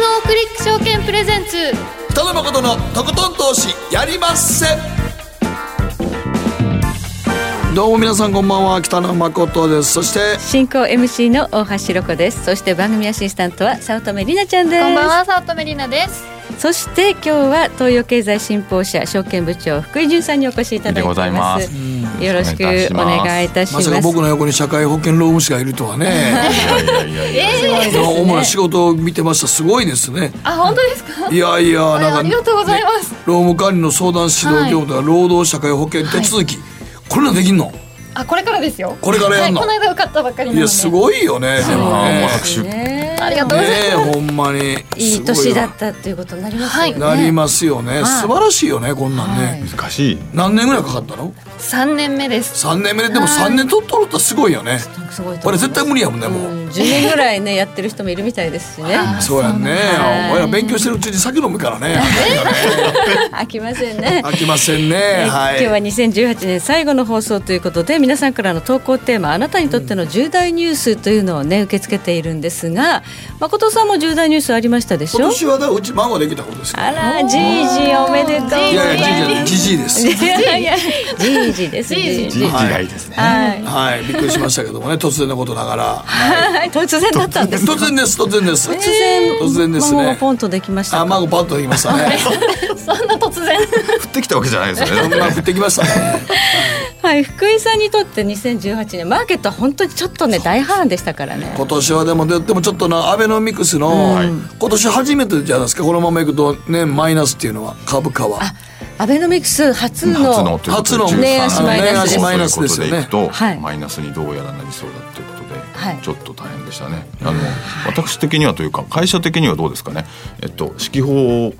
GMO クリック証券プレゼンツ。北野誠のとことん投資やりまっせ。どうも皆さんこんばんは北野誠です。そして進行 MC の大橋ロコです。そして番組アシスタントは早乙女里奈ちゃんです。こんばんは早乙女里奈です。そして今日は東洋経済新報社証券部長福井潤さんにお越しいただいていますよろしくお願いいたします。まさか僕の横に社会保険労務士がいるとはね。いやいやいやいや主な仕事を見てました。すごいですね。あ本当ですか？いやいやなんかありがとうございます、労務管理の相談指導業務とか労働社会保険手続き、これらできんの？あこれからですよ。これからやんの？はい、この間受かったばっかりなので。いやすごいよね。でもね。ねありがとうございます、ほんまに。いい年だったっていうことになりますよね、なりますよね、はい。素晴らしいよねこんなんね、はい。難しい。何年ぐらいかかったの？三年目です。3年目ででも3年取っとるってすごいよね。すごいと思これ絶対無理やもんねもう、うん。10年ぐらいねやってる人もいるみたいですしね。そうやんね。はい。俺ら勉強してるうちに酒飲むからね。飽きませんね。飽きませんね。はい。今日は2018年最後の放送ということで皆さんからの投稿テーマあなたにとっての重大ニュースというのをね受け付けているんですが誠さんも重大ニュースありましたでしょ？今年はだうち孫できたことですあらじいじおめでとういいやいますやじいじです。いやいや じいじですじいじ。時代ですね。はい。はい。びっくりしましたけどもね突然のことながら。はい。突然だったんです突然です突然です。突然突然です孫がねポンとできました。かあ孫パッとできましたね。そんな突然。降ってきたわけじゃないですよね。まあ降ってきましたねはい。福井さんにとって2018年マーケットは本当にちょっとね大波乱でしたからね。今年はでもででもちょっとなアベノミクスの、今年初めてじゃないですか？このままいくとねマイナスっていうのは株価は。アベノミクス初の初の初の値足マイナスマイことでいくと、はい。マイナスにどうやらなりそうだということで、はい。ちょっと大変でしたね。あの私的にはというか会社的にはどうですかね。えっと指揮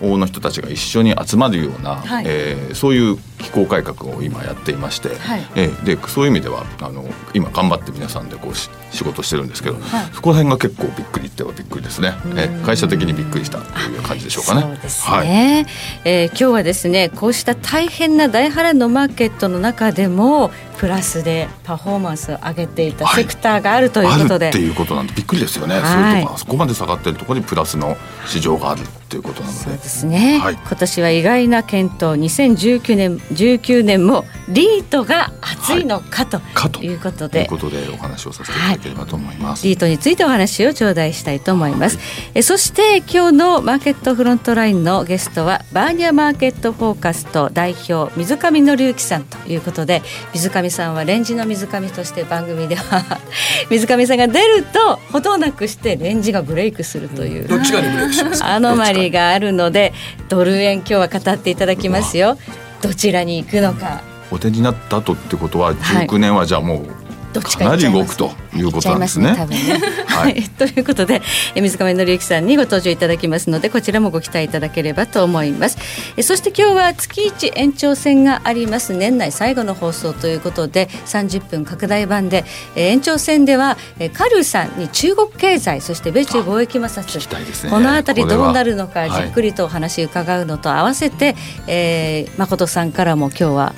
法の人たちが一緒に集まるような、はい。えーそういう機構改革を今やっていまして、はい。えーでそういう意味ではあの今頑張って皆さんでこうし仕事してるんですけど、はい。そこら辺が結構びっくりってはびっくりですね、えー会社的にびっくりしたという感じでしょうかね。そうですはい。ね、えー今日はですねこうした大変な大波乱のマーケットの中でもプラスでパフォーマンスを上げていたセクターがあるということで、あるっていうことなんでびっくりですよね、はい。そういうとこあそこまで下がってるところにプラスの市場があるっていうことなので。そうですね、はい。今年は意外な検討。2019年19年もリートが熱いのかということで、ということでお話をさせていただければと思います。リートについてお話を頂戴したいと思います、えそして今日のマーケットフロントラインのゲストはバーニャマーケットフォーカスト代表水上紀之さんということで水上さんはレンジの水上として番組では 水上さんが出るとほどなくしてレンジがブレイクするという、どっちかにブレイクします アノマリがあるのでドル円今日は語っていただきますよどちらに行くのか。お手になった後ってことははい。19年はじゃあもうどっちかなり動くということなんですね。は はい。い、ということでえ水上紀之さんにご登場いただきますのでこちらもご期待いただければと思います。えそして今日は月一延長戦があります。年内最後の放送ということで30分拡大版でえ延長戦ではえカルーさんに中国経済そして米中貿易摩擦ね。このあたりどうなるのかはい。じっくりとお話伺うのと合わせて、えー誠さんからも今日は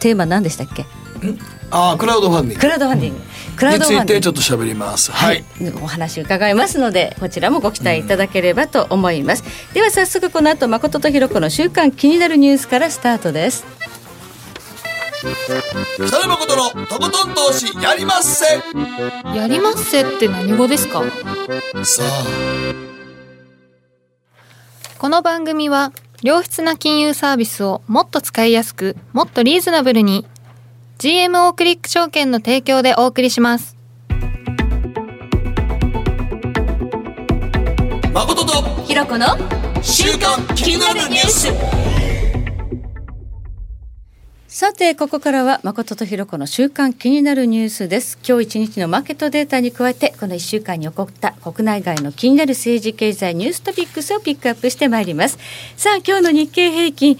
テーマ何でしたっけ？ああクラウドファンディンクラウドファンディング、クラウグについドファンディング。てちょっと喋ります。はい、お話伺いますのでこちらもご期待いただければと思います、では早速この後誠とひろ子の週刊気になるニュースからスタートです。北野誠のとことん投資やりまっせ。やりますせって何語ですか？さあ。この番組は良質な金融サービスをもっと使いやすくもっとリーズナブルに GMO クリック証券の提供でお送りします。誠とひろ子の週刊気になるニュース。さてここからは誠とひろ子の週間気になるニュースです。今日一日のマーケットデータに加えてこの1週間に起こった国内外の気になる政治経済ニューストピックスをピックアップしてまいります。さあ今日の日経平均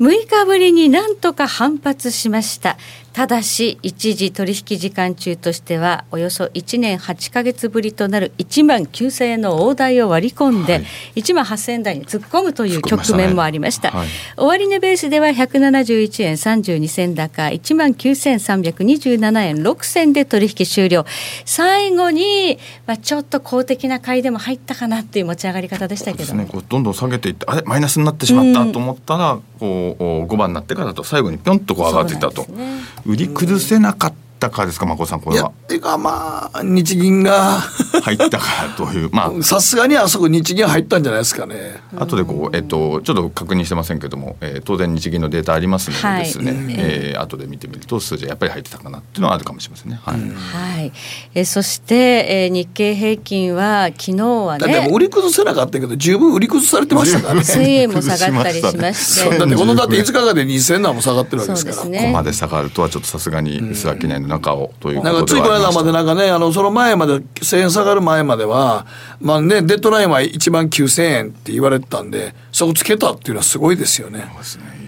6日ぶりになんとか反発しましたただし一時取引時間中としてはおよそ1年8か月ぶりとなる1万9000円の大台を割り込んで、はい、1万8000円台に突っ込むという局面もありました、ねはい、終値ベースでは171円32銭高1万9327円6銭で取引終了。最後に、まあ、ちょっと公的な買いでも入ったかなっていう持ち上がり方でしたけど、ね、こうどんどん下げていってあれ？マイナスになってしまったと思ったら、こう5番になってからと最後にぴょんとこう上がっていったと、ね、売り崩せなかった。かですか、まこさん、これは。っていうか、まあ、日銀が入ったからという、まあ、さすがにあそこ、日銀入ったんじゃないですかね。後でこう、えっと、ちょっと確認してませんけども、えー、当然、日銀のデータありますのでですね、はい、えー、後で見てみると、数字やっぱり入ってたかなっていうのはあるかもしれませんね。はい、はい、えー、そして、えー、日経平均は、昨日はね。だって売り崩せなかったけど、十分売り崩されてましたからね。1000円も下がったりしまして。だってこのだって5日間で2000円も下がってるわけですから。ね、ここまで下がるとはちょっとさすがに、薄商いの中をということなんかついこの間までなんかね、あの、その前まで、1000円下がる前までは、まあね、デッドラインは1万9000円って言われてたんで、そこつけたっていうのはすごいですよね。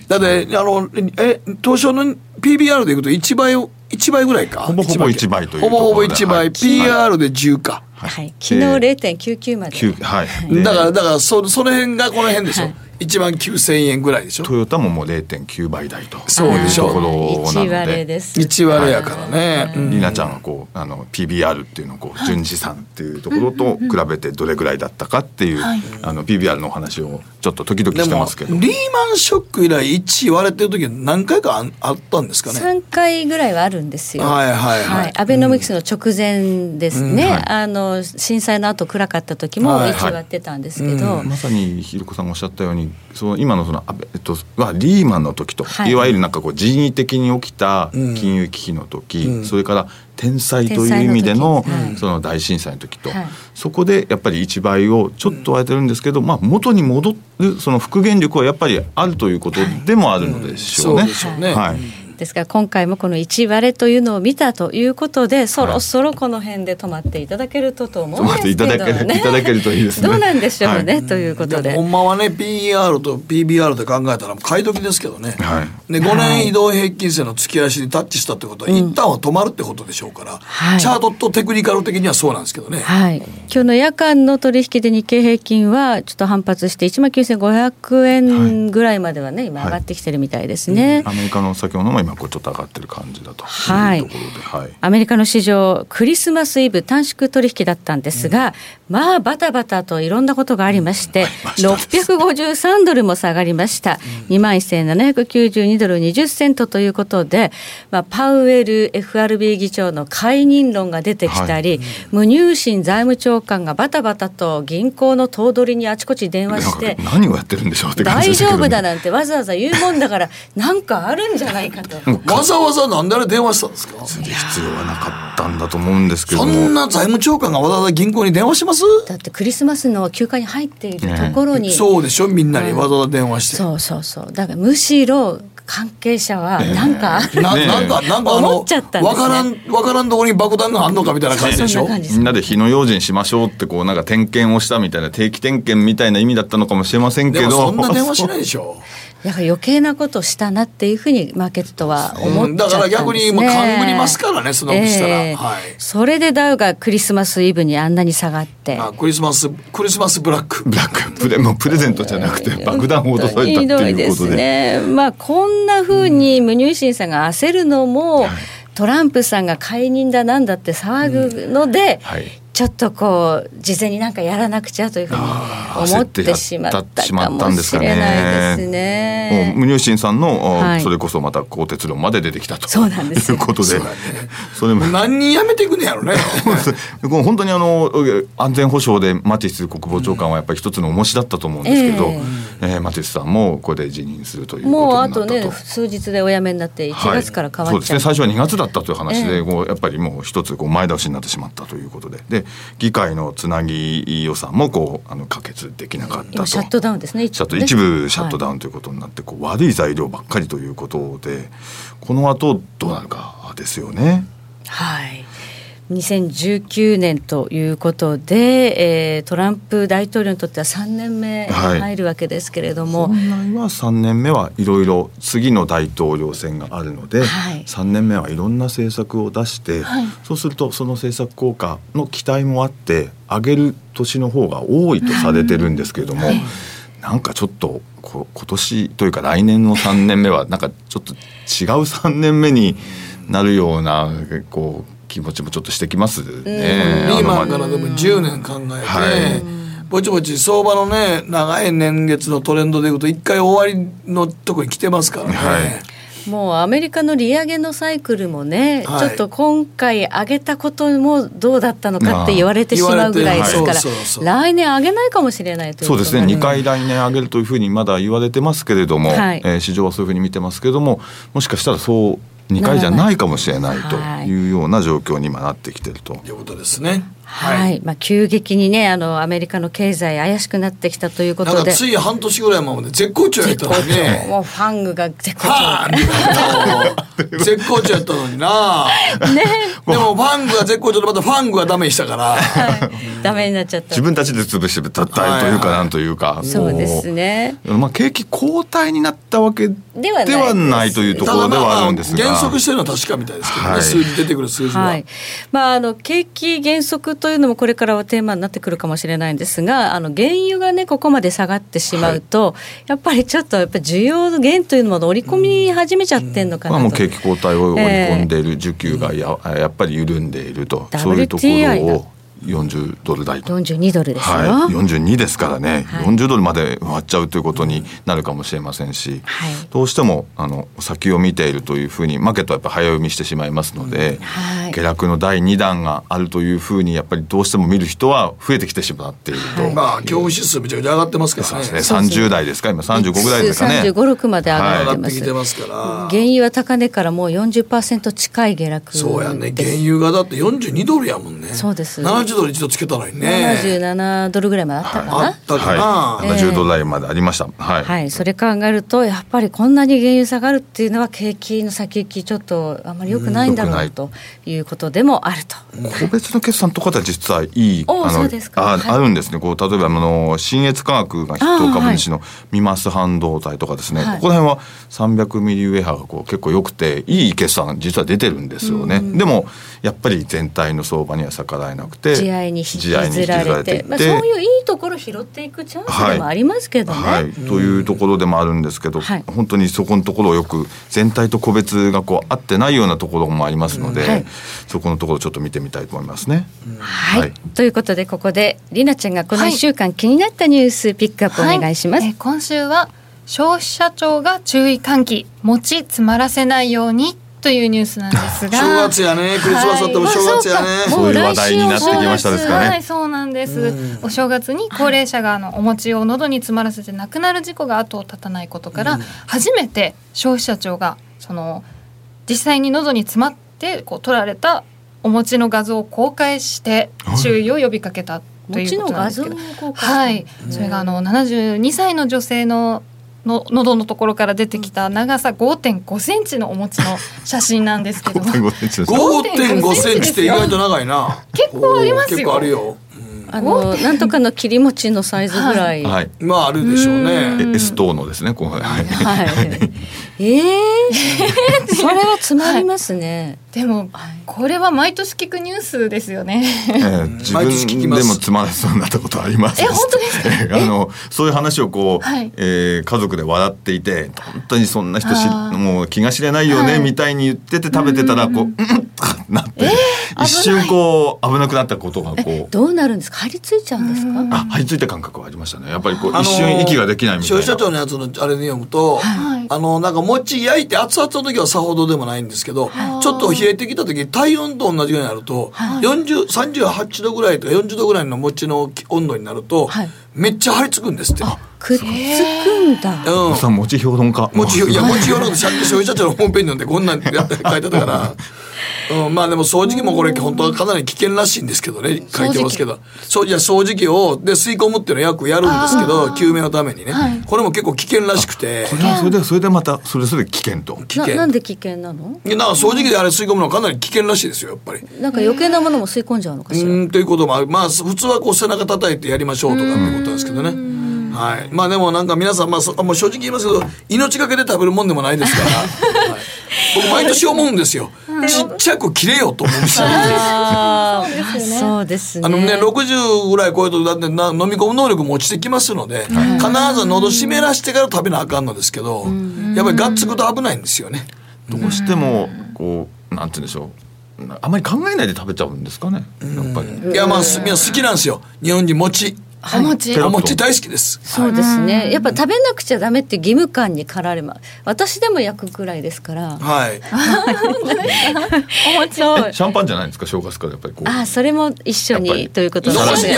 だって、あの、え、東証の PBR でいくと1倍を、1倍ぐらいか？ほぼほぼ1倍というほぼほぼ1倍。はい、PR で10か。はい。昨日0.99まで。はい。だから、だから、そ、その辺がこの辺でしょ。はい1万9000円ぐらいでしょ？トヨタももう0.9倍台とそうでしょ。うところなので。1割やからね、りなちゃんはこうあの PBR っていうのをこう純資産っていうところと比べてどれぐらいだったかっていう、あの PBR のお話をちょっと時々してますけど。リーマンショック以来1割れてる時何回かあったんですかね？3回ぐらいはあるんですよ。はいはいはい、はい、アベノミクスの直前ですね、うん。はい、あの震災の後暗かった時も1割ってたんですけど、まさにひろこさんがおっしゃったようにその今のその、えっと、はリーマンの時と、はい、いわゆるなんかこう人為的に起きた金融危機の時、うん、それから天災という意味でのその大震災の時と、はい、そこでやっぱり1倍をちょっと割れてるんですけど、まあ、元に戻るその復元力はやっぱりあるということでもあるのでしょうね。はいですから今回もこの1割れというのを見たということでそろそろこの辺で止まっていただけるとと思うんですけど、ね、いただけるといいですね。どうなんでしょうね、はい、ということでほんまはね PER と PBR で考えたら買い時ですけどね、はい、で5年移動平均線の突き足にタッチしたってことは、一旦は止まるってことでしょうから、はい、チャートとテクニカル的にはそうなんですけどね、はい、今日の夜間の取引で日経平均はちょっと反発して1万9500円ぐらいまではね、今上がってきてるみたいですね、アメリカの先ほども今こうちょっと上がってるる感じだとはい、はい、アメリカの市場クリスマスイブ短縮取引だったんですが、うん、まあバタバタといろんなことがありまして、うん、653ドルも下がりました、うん、2万1792ドル20セントということで、まあ、パウエル FRB 議長の解任論が出てきたり、はい、無入信財務長官がバタバタと銀行の頭取にあちこち電話して 何をやってるんでしょうって大丈夫だなんてわざわざ言うもんだからなんかあるんじゃないかと。わざわざなんであれ電話したんですか？必要はなかったんだと思うんですけど。そんな財務長官がわざわざ銀行に電話します？だってクリスマスの休暇に入っているところに、ね、そうでしょ？みんなにわざわざ電話して、そうそうそう。だからむしろ関係者はなんか、え。ー、ななんかなんかあの、ね、分からん分からんところに爆弾があんのかみたいな感じでしょ？みんなで火の用心しましょうってこうなんか点検をしたみたいな定期点検みたいな意味だったのかもしれませんけど。そんな電話しないでしょだから余計なことしたなっていうふうにマーケットは思っちゃったんです、ね、だから逆にもう勘ぐりますからねそのしたら、えー、はい、それでダウがクリスマスイブにあんなに下がって。あクリスマスクリスマスブラック。ブラック。プレもうプレゼントじゃなくて爆弾を落とされたっていうことで。ね。まあこんなふうに無入信さんが焦るのも、うんトランプさんが解任だなんだって騒ぐので、うんはい、ちょっとこう事前になんかやらなくちゃというふうに思ってしまったかもしれないですね。無入信さんの、はい、それこそまた鋼鉄論まで出てきたと。そうなんですいうことで、それも。何人辞めていくねやろね。本当にあの安全保障でマティス国防長官はやっぱり一つの重しだったと思うんですけど、えー、えー、マティスさんもこれで辞任するということもうあと。ね数日でお辞めになって1月から変わっちゃう、はい、そうですね。最初は2月だったという話で、えー、こうやっぱりもう一つこう前倒しになってしまったということで。で議会のつなぎ予算もこうあの可決できなかったと。シャットダウンですね。一部、ね、一部シャットダウンということになって、こう悪い材料ばっかりということでこの後どうなるかですよね。はい2019年ということで、えー、トランプ大統領にとっては3年目入るわけですけれども、はい、本来は3年目はいろいろ次の大統領選があるので、はい、3年目はいろんな政策を出して、はい、そうするとその政策効果の期待もあって上げる年の方が多いとされてるんですけれども、はい、なんかちょっとこ今年というか来年の3年目はなんかちょっと違う3年目になるようなこう気持ちもちょっとしてきますね。リーマンからでも10年考えて、はい、ぼちぼち相場のね長い年月のトレンドでいくと一回終わりのとこに来てますからね。はい。もうアメリカの利上げのサイクルもね、はい、ちょっと今回上げたこともどうだったのかって言われてしまうぐらいですから、来年上げないかもしれないというそうですね、2回来年上げるというふうにまだ言われてますけれども、はい、えー、市場はそういうふうに見てますけれども、もしかしたらそう2回じゃないかもしれないというような状況に今なってきてると。いうことですね。はい、はい、まあ急激にねあのアメリカの経済怪しくなってきたということで。つい半年ぐらい前まで絶好調やったのにね。もうファングが絶好調。絶好調やったのにな。ね。でもファングが絶好調でまたファングがダメにしたから、はい、ダメになっちゃった。自分たちで潰してたったというかなんというか、そうですね。まあ景気後退になったわけではないというところではあるんですが、減速してるのは確かみたいですけどね、はい、数字出てくる数字は、はい、まああの景気減速というのもこれからはテーマになってくるかもしれないんですがあの原油がねここまで下がってしまうと、はい、やっぱりちょっとやっぱ需要減というのも織り込み始めちゃってんのかなと、まあ、もう景気後退を織り込んでいる需給がや,、やっぱり緩んでいると、そういうところを40ドル台と。42ドルですよ、はい、42ですからね、はい、40ドルまで割っちゃうということになるかもしれませんし、はい、どうしてもあの先を見ているというふうにマーケットはやっぱ早読みしてしまいますので、はい、下落の第2弾があるというふうにやっぱりどうしても見る人は増えてきてしまっていると、まあ恐怖指数めちゃくちゃ上がってますからね。そうですね。30代ですか。今35ぐらいですかね。35、6まで上がってます,、はい、ますから。原油は高値からもう40%近い下落そうやね。原油がだって42ドルやもんね。そうです。70ドル一度つけたらいね。77ドルぐらいまであったかな、はい、あったかな、はい、70ドル台までありました、はい、はい、それ考えるとやっぱりこんなに原油下がるっていうのは景気の先行きちょっとあんまりよくないんだろうということでもあると、個別の決算とかでは実はいいあのあ,、あるんですね。こう例えばあの新越科学が筆頭株主のミマス半導体とかですね、ここら辺は300ミリウェハがこう結構良くていい決算実は出てるんですよね、でもやっぱり全体の相場には逆らえなくて地合に引きずられて。まあ、そういういいところ拾っていくチャンスでもありますけどね。はい、はい、というところでもあるんですけど、はい、本当にそこのところをよく全体と個別がこう合ってないようなところもありますので、はい、そこのところちょっと見てみたいと思いますね。はい、ということでここでりなちゃんがこの1週間気になったニュースピックアップお願いします。え今週は消費者庁が注意喚起。餅詰まらせないようにというニュースなんですが。正月やね。クリスマスだっても正月やね、はい、そういう話題になってきましたですかねはいそうなんです、お正月に高齢者があのお餅を喉に詰まらせて亡くなる事故が後を絶たないことから、初めて消費者庁がその実際に喉に詰まってこう取られたお餅の画像を公開して注意を呼びかけたということなんですけど、はい、それがあの72歳の女性のの喉のところから出てきた長さ5.5センチのお餅の写真なんですけど5.5センチって意外と長いな。結構ありますよ。結構あるよあのなんとかの切り餅のサイズぐらい、はい、まああるでしょうね。S 等のですねこう。はい、はい、ええー、それは詰まりますね。でもこれは毎年聞くニュースですよね。えー、自分でもつまらそうになったことあります。え本当ですか？あのそういう話をこう、はい、えー、家族で笑っていて本当にそんな人しもう気が知れないよね、はい、みたいに言ってて食べてたらこううんなって、えー、一瞬こう危なくなったことがこうどうなるんですか？張り付いちゃうんですか？あ張り付いた感覚はありましたね。やっぱりこう一瞬息ができないみたいな。消費者庁のやつのあれに読むと、はい、あのなんか餅焼いて熱々の時はさほどでもないんですけど、ちょっと冷えてきた時体温と同じぐらいになると、はい、38度ぐらいとか40度ぐらいの餅の温度になると、はい、めっちゃ張り付くんですって。くっつくんだ。うん。餅評論家。餅いや餅評論家消費者庁のホームページなんでこんなんやって書いてたから。うん、まあでも掃除機もこれ本当はかなり危険らしいんですけどね書いてますけど。そうじゃ掃除機をで吸い込むっていうのは役やるんですけど救命のためにね、はい、これも結構危険らしくて。これはそれでそれでまたそれそれ危険と。危険。なんで危険なの？なんか掃除機であれ吸い込むのはかなり危険らしいですよやっぱり。なんか余計なものも吸い込んじゃうのかしら？うんということもある。まあ普通はこう背中叩いてやりましょうとかってことなんですけどねはい、まあでもなんか皆さん、まあ、そもう正直言いますけど命がけで食べるもんでもないですから、はい、僕毎年思うんですよちっちゃく切れよと思うんですよ。そうですね。あのね、60ぐらい超えると、だってな飲み込む能力も落ちてきますので、必ず喉湿らしてから食べなあかんのですけど、やっぱりがっつくと危ないんですよね。どうしても、こう、なんて言うんでしょう。あまり考えないで食べちゃうんですかね。やっぱり。いや、まあ、好きなんですよ。日本人餅。お餅、お餅大好きです。そうですね。やっぱ食べなくちゃダメって義務感に駆られます。私でも焼くくらいですから。はい。お餅。シャンパンじゃないですか正月からやっぱりこう。あ、それも一緒にということですね。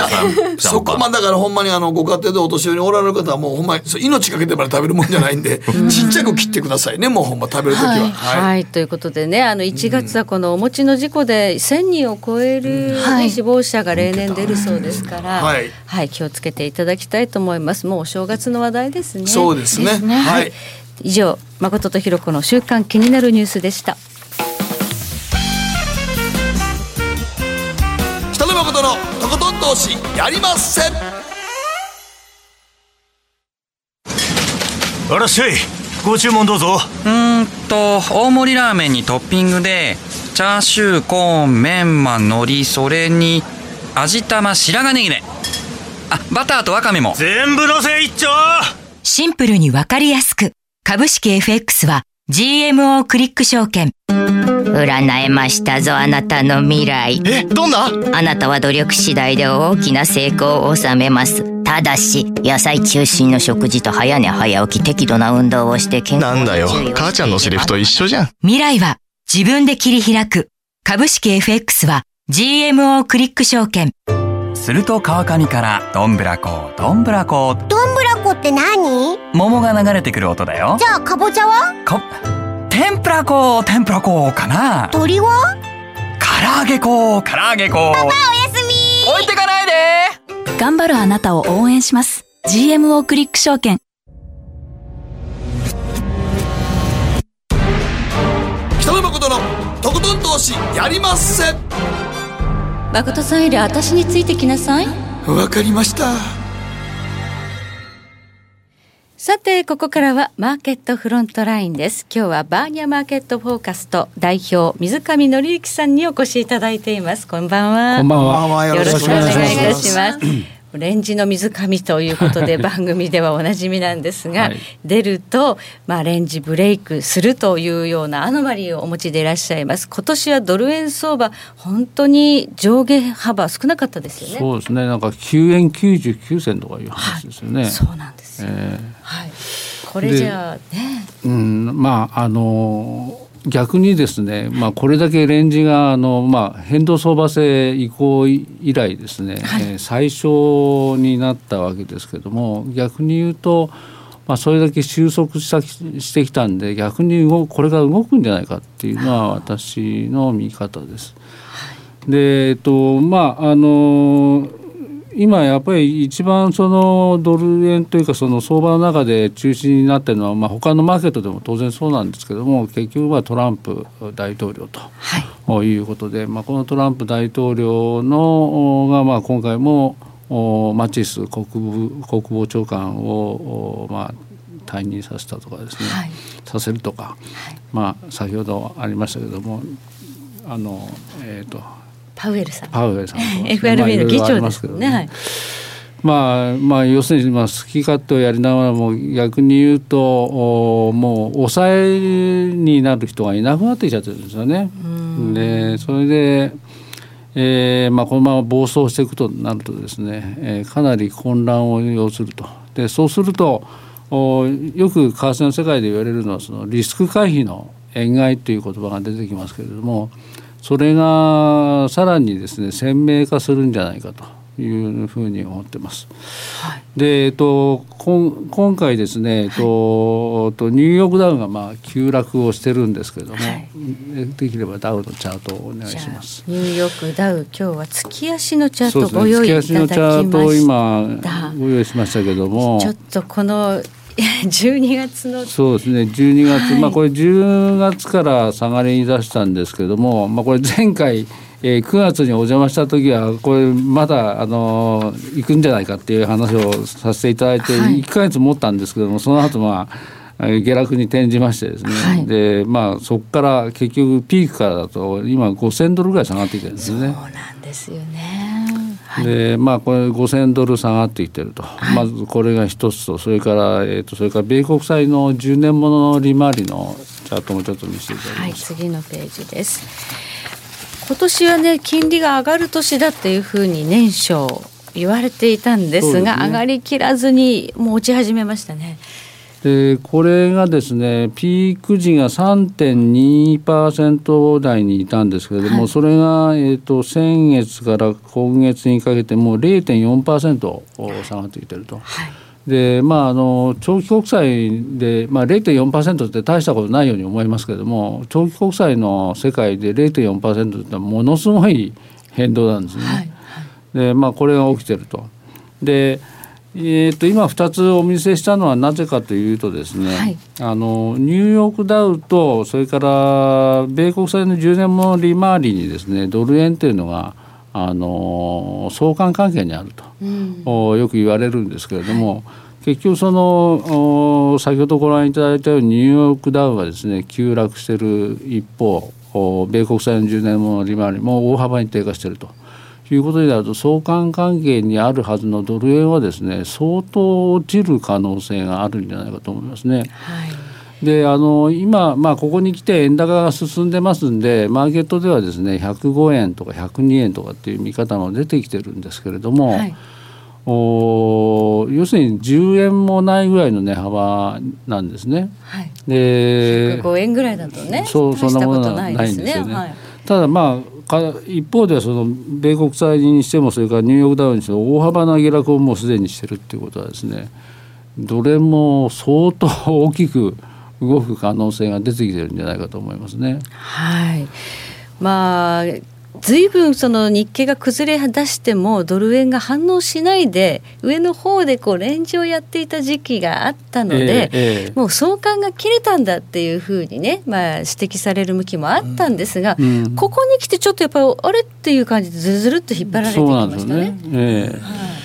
そこまだからほんまにあのご家庭でお年寄りにおられる方はもうほんまに命かけてまで食べるもんじゃないんで、ちっちゃく切ってくださいね。もうほんま食べる時は。はい。ということでね、あの1月はこのお餅の事故で1000人を超える死亡者が例年出るそうですから、はい。はい。気をつけていただきたいと思います。もうお正月の話題ですね。そうですね、ね、はい、以上誠とひろ子の週刊気になるニュースでした。北野誠のとことん投資やりませ。んあらっしゃい。ご注文どうぞ。うんと大盛りラーメンにトッピングでチャーシューコーンメンマ海苔それに味玉白髪ネギねあバターとワカメも。全部のせ一丁。シンプルにわかりやすく。株式 FX は GMO クリック証券。占えましたぞあなたの未来。えどんな？あなたは努力次第で大きな成功を収めます。ただし野菜中心の食事と早寝早起き適度な運動をして健康なんだよ。母ちゃんのセリフと一緒じゃん。未来は自分で切り開く。株式 FX は GMO クリック証券すると川上からどんぶらこどんぶらこ。どんぶらこって何？桃が流れてくる音だよ。じゃあかぼちゃは？こ天ぷらこ天ぷらこかな。鳥は？唐揚げこ唐揚げこ。パパおやすみ。置いてかないで。頑張るあなたを応援します。GMO クリック証券。北野誠のとことん投資やりませ。ん誠さんより私についてきなさいわかりましたさて、ここからはマーケットフロントラインです。今日はバーニャマーケットフォーカスト代表、水上則之さんにお越しいただいています。こんばんは。こんばんは。よろしくお願いいたします。レンジの水上ということで 番組ではおなじみなんですが、はい、出ると、まあ、レンジブレイクするというようなアノマリーをお持ちでいらっしゃいます。今年はドル円相場本当に上下幅少なかったですよね。そうですね。なんか9円99銭とかいう話ですよね、はい、そうなんですよ、えー、はい。これじゃあね。うんまああの逆にですね、まあ、これだけレンジがあの、まあ、変動相場制移行以来ですね、はい、えー、最小になったわけですけども逆に言うと、まあ、それだけ収束したしてきたんで逆に動これが動くんじゃないかっていうのは私の見方です。でえっとまああの今やっぱり一番そのドル円というかその相場の中で中心になっているのは、まあ、他のマーケットでも当然そうなんですけども結局はトランプ大統領と、はい、いうことで、まあ、このトランプ大統領のが、まあ、今回もマチス国国防長官を、まあ、退任させたとかですね、はい、させるとか、はい、まあ、先ほどありましたけどもあの、えーとパウエルさんパウエルさん、ね、FRB の議長ですね。はいまあまあ、要するにまあ好き勝手をやりながらも逆に言うとおもう抑えになる人がいなくなってきちゃってるんですよね。でそれで、えーまあ、このまま暴走していくとなるとですね、えー、かなり混乱を要すると。でそうするとおよく為替の世界で言われるのはそのリスク回避の円買いという言葉が出てきますけれども。それがさらにですね鮮明化するんじゃないかというふうに思ってます。はい、で、えっと、こ今回ですね、えっと、とニューヨークダウがまあ急落をしてるんですけれども、はい、できればダウのチャートをお願いします。ニューヨークダウ今日は月足のチャートご用意いただきました。ね、月足のチャートを今ご用意しましたけども、ちょっとこの 12月の。そうですね。12月、はい、まあこれ10月から下がり出したんですけども、まあ、これ前回えー、9月にお邪魔した時はこれまだあの行くんじゃないかっていう話をさせていただいて1か月持ったんですけども、その後まあ下落に転じましてですね、はい、でまあそこから結局ピークからだと今5,000ドルぐらい下がってきてるんですね。そうなんですよね。でまあこれ5,000ドル下がってきてると、はい、まずこれが一つとそれから、えーと、とそれから米国債の10年ものの利回りのチャートもちょっと見せていただきます、はい、次のページです。今年はね金利が上がる年だっていうふうに年初言われていたんですが、ね、上がりきらずにもう落ち始めましたね。でこれがですねピーク時が3.2%台にいたんですけれども、はい、それが、えーと、先月から今月にかけてもう0.4%下がってきてると。はいでまあ、あの長期国債で、まあ、0.4%って大したことないように思いますけれども長期国債の世界で0.4%ってものすごい変動なんですね。はい、でまあ、これが起きてると。でえー、と今2つお見せしたのはなぜかというとですね、はい、あのニューヨークダウとそれから米国債の10年もの利回りにですねドル円というのがあの相関関係にあると、うん、よく言われるんですけれども、はい、結局その先ほどご覧いただいたようにニューヨークダウはですね急落している一方米国債の10年もの利回りも大幅に低下していると。いうことになると相関関係にあるはずのドル円はですね相当落ちる可能性があるんじゃないかと思いますね。はいであの今、まあ、ここに来て円高が進んでますんでマーケットではですね105円とか102円とかっていう見方も出てきてるんですけれども、はい、お要するに10円もないぐらいの値幅なんですね。はい、で105円ぐらいだとねそうそんなものはないんですよね。はい、ただまあ一方ではその米国債にしてもそれからニューヨークダウンにしても大幅な下落をもうすでにしてるっていうことはですねどれも相当大きく動く可能性が出てきてるんじゃないかと思いますね。はいまあ随分その日経が崩れ出してもドル円が反応しないで上の方でこうレンジをやっていた時期があったので、えーえー、もう相関が切れたんだっていうふうにね、まあ、指摘される向きもあったんですが、うん。うん、ここに来てちょっとやっぱりあれっていう感じでずるずるっと引っ張られてきましたね。ねえーはい。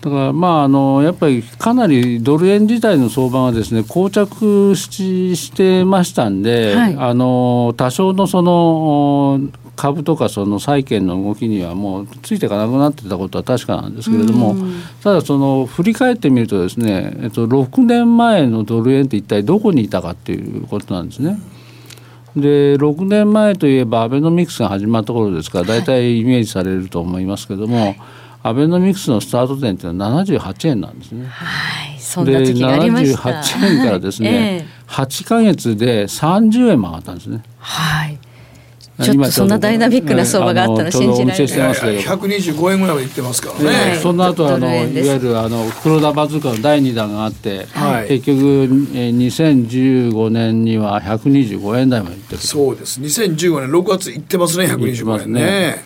だからまああのやっぱりかなりドル円自体の相場がですね膠着ししてましたんで、はい、あの多少のその株とかその債券の動きにはもうついていかなくなってたことは確かなんですけれども、ただその振り返ってみるとですね、えっと、6年前のドル円って一体どこにいたかっていうことなんですね。で6年前といえばアベノミクスが始まった頃ですから大体イメージされると思いますけども、はいアベノミクスのスタート点っていうのは78円なんですね。はい、そんな時期がありました。で78円からですね、はいえー、8か月で30円も上がったんですね。はい。ちょっとそんなダイナミックな相場があったら信じられない。百二十五円ぐらいまでいってますからね。はい、その後あのいわゆるあの黒田バズーカの第二弾があって、はい、結局2015年には125円台までいってる。そうです。2015年6月いってますね125円ね。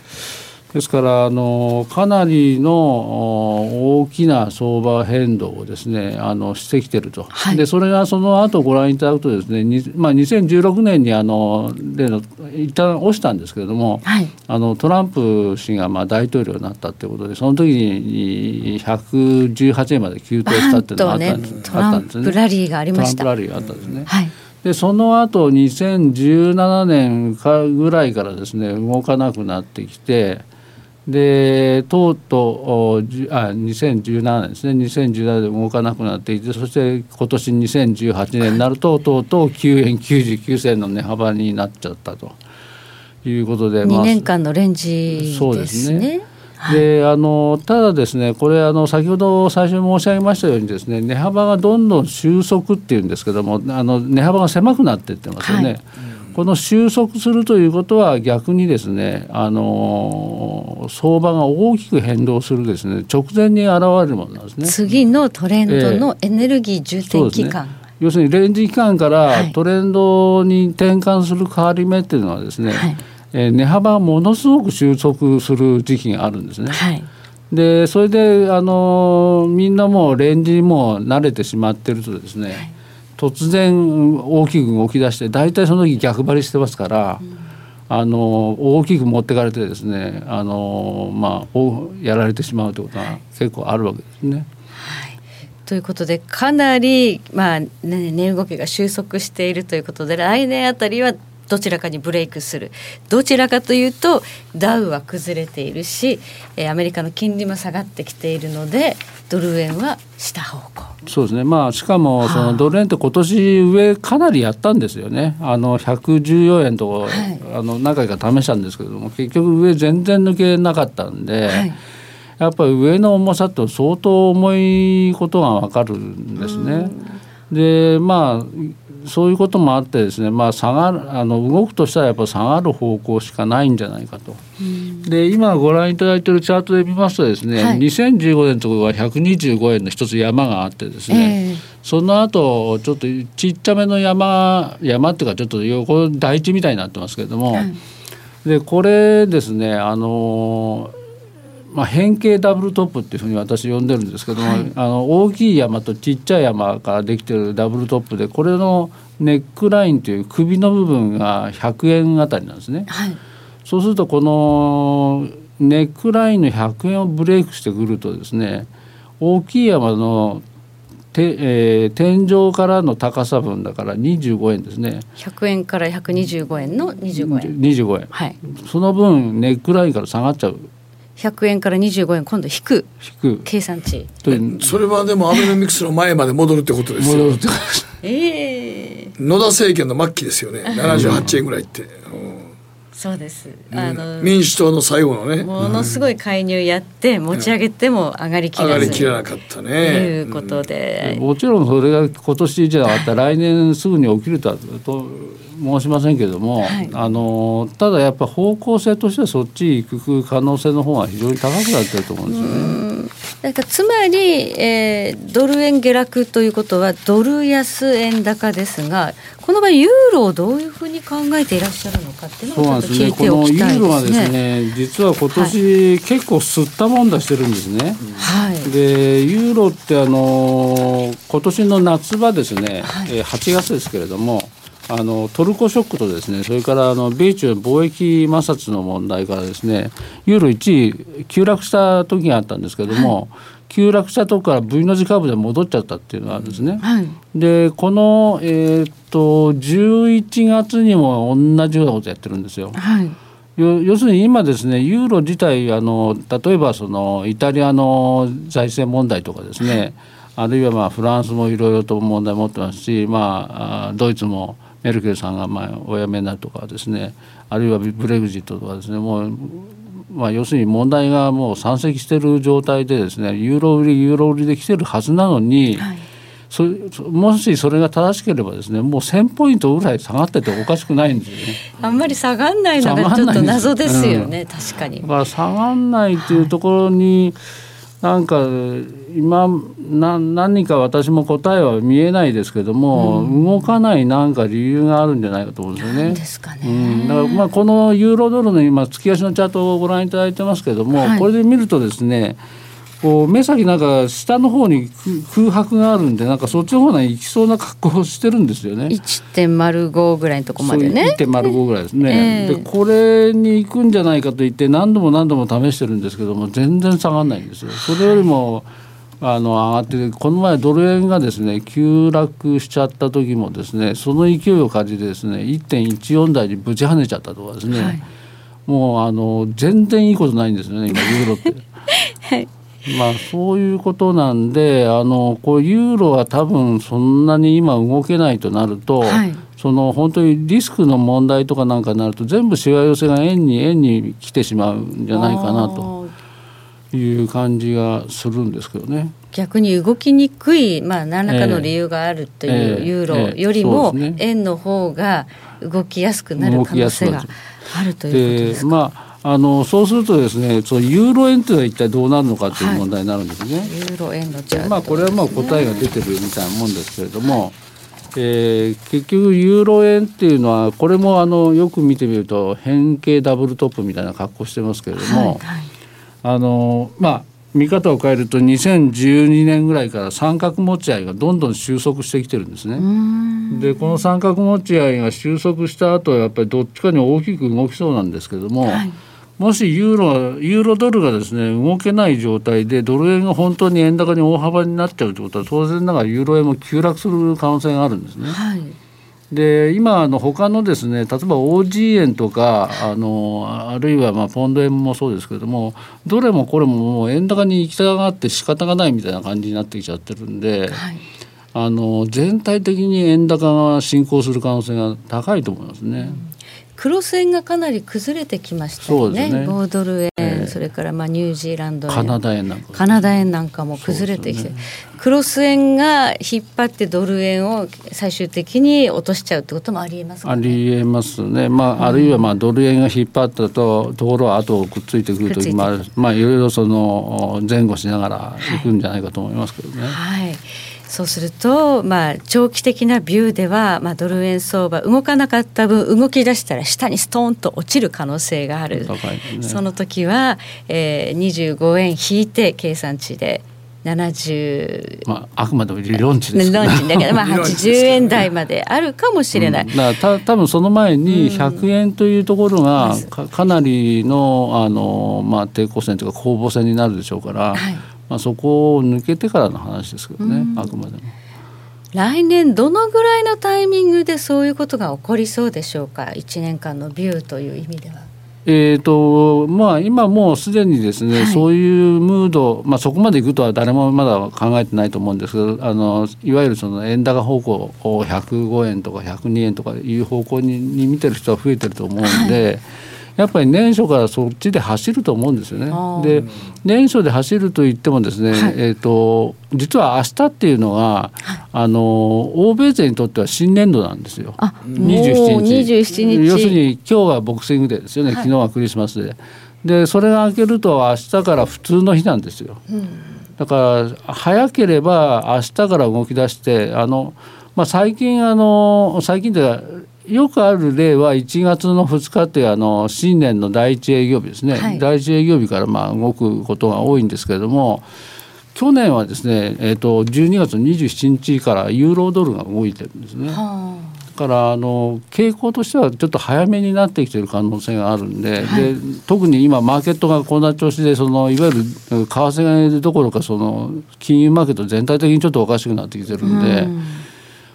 ねですからあのかなりの大きな相場変動をですねあのしてきてると、はい、でそれがその後ご覧いただくとですね、まあ、2016年にあの例の一旦落ちたんですけれども、はい、あのトランプ氏がまあ大統領になったということでその時に118円まで急騰したっていうのがあったんです,、ね、トランプラリーがありました。トランプラリーがあったんですね。はい。でその後2017年かぐらいからですね動かなくなってきてでとうとうあ2017年ですね。2017年で動かなくなっていてそして今年2018年になるととうとう9円99銭の値幅になっちゃったということで、2年間のレンジですね。そうですね。であのただですねこれあの先ほど最初に申し上げましたようにですね値幅がどんどん収束っていうんですけどもあの値幅が狭くなっていってますよね。はいこの収束するということは逆にですね、あの相場が大きく変動するですね直前に現れるものなんですね。次のトレンドのエネルギー重点期間、えー要するにレンジ期間からトレンドに転換する変わり目っていうのはですね、はい、えー、値幅がものすごく収束する時期があるんですね。はい、でそれであのみんなもうレンジにも慣れてしまってるとですね、はい、突然大きく動き出して大体その時逆張りしてますから。うんあの大きく持ってかれてですねあの、まあ、やられてしまうということが結構あるわけですね。ということでかなり、まあね、値動きが収束しているということで来年あたりはどちらかにブレイクする。どちらかというとダウは崩れているしアメリカの金利も下がってきているのでドル円は下方向。そうですね。まあしかもそのドル円って今年上かなりやったんですよね。あの114円と、はい、あの何回か試したんですけれども結局上全然抜けなかったんで。はい。やっぱり上の重さって相当重いことが分かるんですね。でまあそういうこともあってですね、まあ、下がるあの動くとしたらやっぱ下がる方向しかないんじゃないかと。で今ご覧いただいているチャートで見ますとですね、はい、2015年のところは125円の一つ山があってですね、えー、その後ちょっとちっちゃめの山山っていうかちょっと横台地みたいになってますけれども、はい、でこれですねあのーまあ、変形ダブルトップっていうふうに私呼んでるんですけども、はい、あの大きい山とちっちゃい山からできてるダブルトップでこれのネックラインという首の部分が100円あたりなんですね。はい、そうするとこのネックラインの100円をブレイクしてくるとですね大きい山のて、えー、天井からの高さ分だから25円ですね。100円から125円の25円。25円、はい、その分ネックラインから下がっちゃう100円から25円今度引く。引く。計算値。それはでもアベノミクスの前まで戻るってことですよ。戻るってことええ。ー、野田政権の末期ですよね。78円ぐらいって、そうです、あの民主党の最後のね。ものすごい介入やって持ち上げても上がりきらず、上がりきらなかったね。いうことで、もちろんそれが今年じゃなかったら来年すぐに起きるとはと申しませんけれども、はい、あのただやっぱ方向性としてはそっち行く可能性の方が非常に高くなってると思うんですよね。だからつまり、えー、ドル円下落ということはドル安円高ですがこの場合ユーロをどういうふうに考えていらっしゃるのかっていうのをちょっと聞いておきたいですね。このユーロはですね実は今年、はい、結構吸ったもんだしてるんですね。はい、でユーロってあの今年の夏場ですね、はい、8月ですけれどもあのトルコショックとですねそれからあの米中貿易摩擦の問題からですねユーロ一時急落した時があったんですけれども、はい、急落したとこから V の字カーブで戻っちゃったっていうのがあるんですね。はい、でこの、えー、っと11月にも同じようなことやってるんですよ。はい要するに今ですねユーロ自体あの例えばそのイタリアの財政問題とかですね、あるいはまあフランスもいろいろと問題持ってますし、まあ、ドイツもメルケルさんがまあお辞めになるとかですね。あるいはブレグジットとかですね。もうまあ、要するに問題がもう山積している状態でですね。ユーロ売りユーロ売りで来てるはずなのに、はい、そもしそれが正しければですねもう1,000ポイントぐらい下がってておかしくないんですよね。あんまり下がんないのがちょっと謎ですよね、うん、確かに。だから下がんないっていうところに、はいなんか今な何か私も答えは見えないですけども、うん、動かないなんか理由があるんじゃないかと思うんですよね。ですかね、うん、だからまあこのユーロドルの今月足のチャートをご覧いただいてますけども、はい、これで見るとですねこう目先なんか下の方に空白があるんでなんかそっちの方に行きそうな格好をしてるんですよね。1.05ぐらいのとこまでね。1.05ぐらいですね。えー、でこれに行くんじゃないかと言って何度も何度も試してるんですけども全然下がらないんですよ。それよりもあの上がってこの前ドル円がですね急落しちゃった時もですねその勢いを感じてですね1.14台にぶち跳ねちゃったとかですね、はい、もうあの全然いいことないんですよね今ユーロって。はいまあそういうことなんであのこうユーロは多分そんなに今動けないとなると、はい、その本当にリスクの問題とかなんかになると全部しわ寄せが円に円に来てしまうんじゃないかなという感じがするんですけどね。逆に動きにくい、まあ、何らかの理由があるというユーロよりも円の方が動きやすくなる可能性があるということですか？まああのそうするとですね、そのユーロ円というのは一体どうなるのかという問題になるんですね。はい、ユーロ円のチャート、まあこれはまあ答えが出てるみたいなもんですけれども、はい、えー、結局ユーロ円っていうのはこれもあのよく見てみると変形ダブルトップみたいな格好してますけれども、はいはい、あのまあ見方を変えると2012年ぐらいから三角持ち合いがどんどん収束してきてるんですね。でこの三角持ち合いが収束した後はやっぱりどっちかに大きく動きそうなんですけども、はい、もしユーロユーロドルがですね動けない状態でドル円が本当に円高に大幅になっちゃうということは当然ながらユーロ円も急落する可能性があるんですね。はいで今あの他のですね例えば OG 円とかあのあるいはまあポンド円もそうですけれどもどれもこれももう円高に行きたがって仕方がないみたいな感じになってきちゃってるんで、はい、あの全体的に円高が進行する可能性が高いと思いますね。うんクロス円がかなり崩れてきましたよね。ね。5ドル円、えー、それからまあニュージーランド円、カナダ円なんか、カナダ円なんかも崩れてきて、ね、クロス円が引っ張ってドル円を最終的に落としちゃうってこともありえますか、ね、ありえますね。まあ、うん、あるいはまあドル円が引っ張ったとところは後をくっついてくるときもある、まあいろいろその前後しながらいくんじゃないかと思いますけどね。はい、はいそうすると、まあ、長期的なビューでは、まあ、ドル円相場動かなかった分動き出したら下にストーンと落ちる可能性がある、ね、その時は、えー、25円引いて計算値で70まああくまでも理論値です論値だけどまあ80円台まであるかもしれない、うん、だた多分その前に100円というところがかかなりのあの、まあ、抵抗線というか攻防戦になるでしょうから、はいまあ、そこを抜けてからの話ですけどね、あくまでも。来年どのぐらいのタイミングでそういうことが起こりそうでしょうか？1年間のビューという意味では。えーとまあ、今もうすでにですね、はい、そういうムード、まあ、そこまでいくとは誰もまだ考えてないと思うんですけどあのいわゆるその円高方向を105円とか102円とかいう方向にに見てる人は増えてると思うんで。はいやっぱり年初からそっちで走ると思うんですよね。で年初で走ると言ってもですね、はい、えーと、実は明日っていうのは、はい、あの欧米勢にとっては新年度なんですよ。27日 ,27 日要するに今日はボクシングデーですよね、昨日はクリスマスで。でそれが明けると明日から普通の日なんですよ。うん、だから早ければ明日から動き出してあの、まあ、最近あの最近でよくある例は1月の2日ってあの新年の第一営業日ですね、はい、第一営業日からまあ動くことが多いんですけれども去年はですね、えー、と12月27日からユーロドルが動いてるんですね。はあだからあの傾向としてはちょっと早めになってきている可能性があるんではい、で特に今マーケットがこんな調子でそのいわゆる為替どころかその金融マーケット全体的にちょっとおかしくなってきてるんで。うん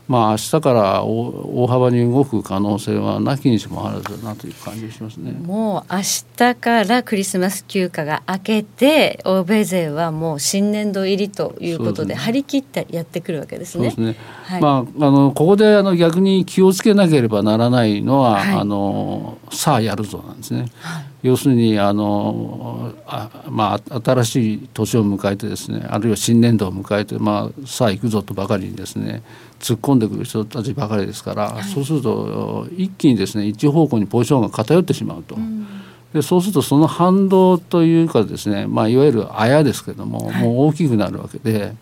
まあ明日から大幅に動く可能性はなきにしもあらずなという感じがしますね。もう明日からクリスマス休暇が明けて欧米勢はもう新年度入りということで張り切ってやってくるわけですね。そうですね。はい、まああのここであの逆に気をつけなければならないのは、はい、あのさあやるぞなんですね。はい要するにあのあ、まあ、新しい年を迎えてですねあるいは新年度を迎えて、まあ、さあ行くぞとばかりにですね突っ込んでくる人たちばかりですから、はい、そうすると一気にですね一方向にポジションが偏ってしまうと。うん。でそうするとその反動というかですね、まあ、いわゆるあやですけども、もう大きくなるわけで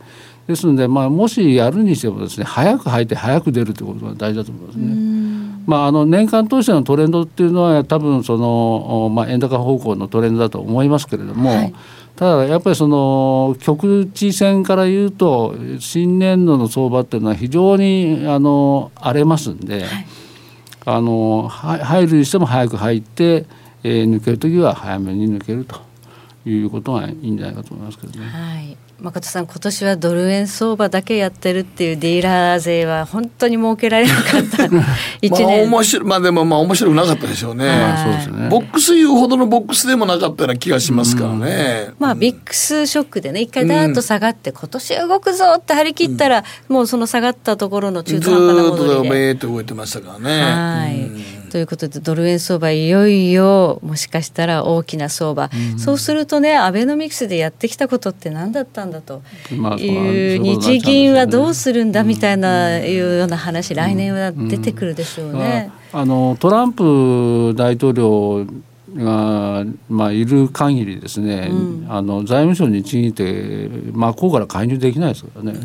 ですので、まあ、もしやるにしてもですね早く入って早く出るということが大事だと思いますね。まあ、あの年間通してのトレンドっていうのは多分その、まあ、円高方向のトレンドだと思いますけれども、はいただやっぱりその局地戦から言うと新年度の相場っていうのは非常にあの荒れますんで、はい、あの入るにしても早く入って、えー、抜ける時は早めに抜けるということがいいんじゃないかと思いますけどね。はい誠さん今年はドル円相場だけやってるっていうディーラー勢は本当に儲けられなかった。一年。まあ面白まあでもまあ面白くなかったでしょうね,、そうですね。ボックス言うほどのボックスでもなかったような気がしますからね、まあビックスショックでね一回ダーッと下がって、今年動くぞって張り切ったら、もうその下がったところの中途半端な戻りでずっとベーっと動いてましたからね。はい、ということでドル円相場いよいよもしかしたら大きな相場、そうするとねアベノミクスでやってきたことって何だったんだと。いう日銀はどうするんだみたいないうような話、来年は出てくるでしょうね。あのトランプ大統領が、まあ、いる限りですね、うん、あの財務省に日銀って真っ向から介入できないですからね。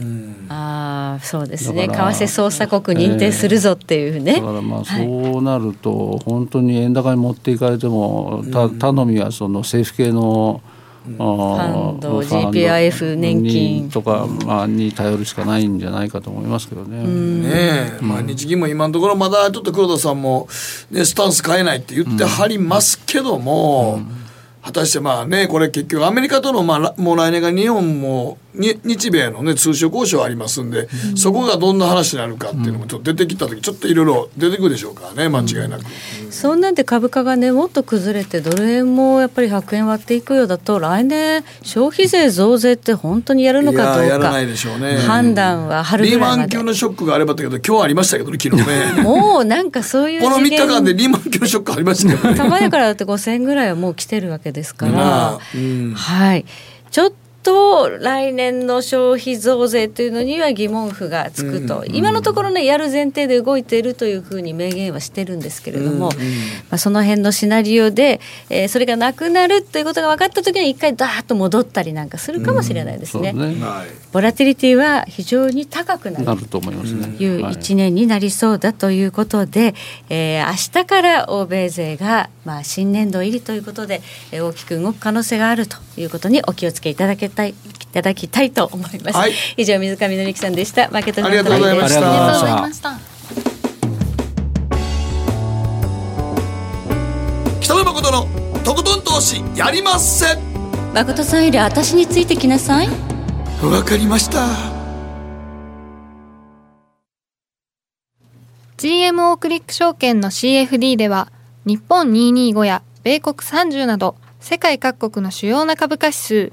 ああそうですね。為替操作国認定するぞっていうね。えー、だからまあそうなると、本当に円高に持っていかれても、た頼みはその政府系のンド GPIF 年金。とか、まあ、に頼るしかないんじゃないかと思いますけどね。ねまあ、日銀も今のところまだちょっと黒田さんも、ね、スタンス変えないって言ってはりますけども。果たしてまあねこれ結局アメリカとのまあもう来年が日本も日米のね通商交渉ありますんで、うん、そこがどんな話になるかっていうのもちょっと出てきた時ちょっといろいろ出てくるでしょうからね間違いなく、うん、そんなんで株価がねもっと崩れてドル円もやっぱり100円割っていくようだと来年消費税増税って本当にやるのかどうかやらないでしょうね。判断は春ぐらいまで。リーマン級のショックがあればだけど今日ありましたけどね昨日ね。もうなんかそういうこの3日間でリーマン級のショックありましたよね。玉からだって5000円ぐらいはもう来てるわけですから、うん、はい。ちょっと来年の消費増税というのには疑問符がつくと、うん、今のところねやる前提で動いているというふうに明言はしてるんですけれども、うん、まあ、その辺のシナリオで、えー、それがなくなるということが分かった時に一回ダーッと戻ったりなんかするかもしれないですね。うん、ねボラティリティは非常に高くなる。と思いますね。いう一年になりそうだということで、はい、えー、明日から欧米勢がまあ新年度入りということで、えー、大きく動く可能性があるということにお気をつけいただけたいいただきたいと思います、はい、以上水上のりきさんでした。マーケットありがとうございました。ありがとうございました。北野誠のとことん投資やりません。誠さんより私についてきなさい。わかりました。GMO クリック証券の CFD では日本225や米国30など世界各国の主要な株価指数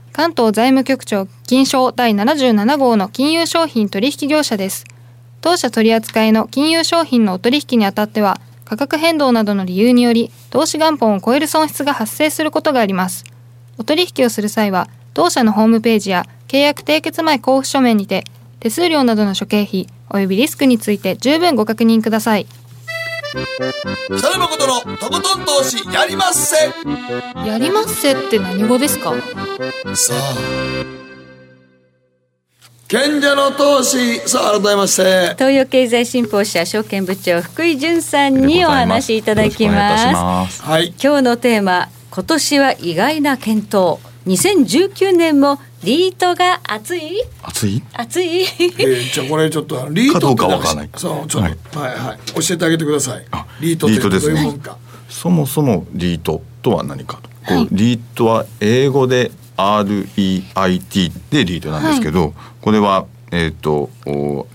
関東財務局長金賞第77号の金融商品取引業者です。当社取扱いの金融商品のお取引にあたっては、価格変動などの理由により、投資元本を超える損失が発生することがあります。お取引をする際は、当社のホームページや契約締結前交付書面にて、手数料などの諸経費及びリスクについて十分ご確認ください。北野誠のとことん投資やりまっせ。やりまっせって何語ですか？さあ賢者の投資。さあ改めまして。東洋経済新報社証券部長福井潤さんにお話しいただきます。はい、今日のテーマ今年は意外な検討。2019年もリートが熱い？熱い？熱い、えー、じゃあこれちょっとリートかどうかわからない。そうちょっと、はい、はいはい。教えてあげてください。リートってどういうもんか、ね、そもそもリートとは何かと、はい、リートは英語で REIT でリートなんですけど、はい、これはえっ、ー、と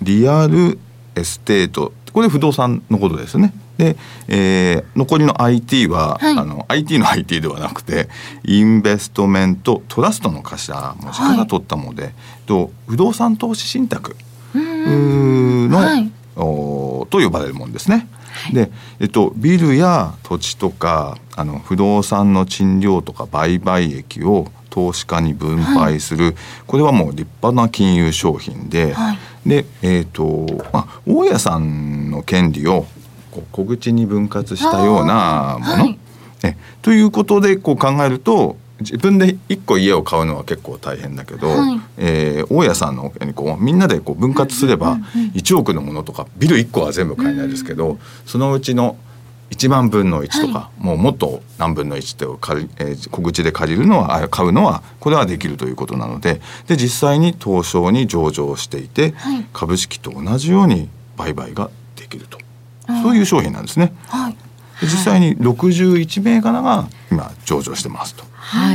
Real Estate。これ不動産のことですねで、えー、残りの IT は、はい、あの IT の IT ではなくて Investment Trust の頭文字から取ったもので、はい、と不動産投資信託の、はい、おと呼ばれるものですね。で、えっと、ビルや土地とかあの不動産の賃料とか売買益を投資家に分配する、はい、これはもう立派な金融商品で、はい、で、えーとまあ、大家さんの権利を小口に分割したようなもの、はい、えということでこう考えると自分で一個家を買うのは結構大変だけど、はい、えー、大家さんのにこうみんなでこう分割すれば1億のものとかビル1個は全部買えないですけど、そのうちの1万分の1とか、はい、もうもっと何分の1って借り、えー、小口で借りるのは買うのはこれはできるということなのでで実際に東証に上場していて、はい、株式と同じように売買ができるとそういう商品なんですね。はい、実際に61銘柄が今上場してますと。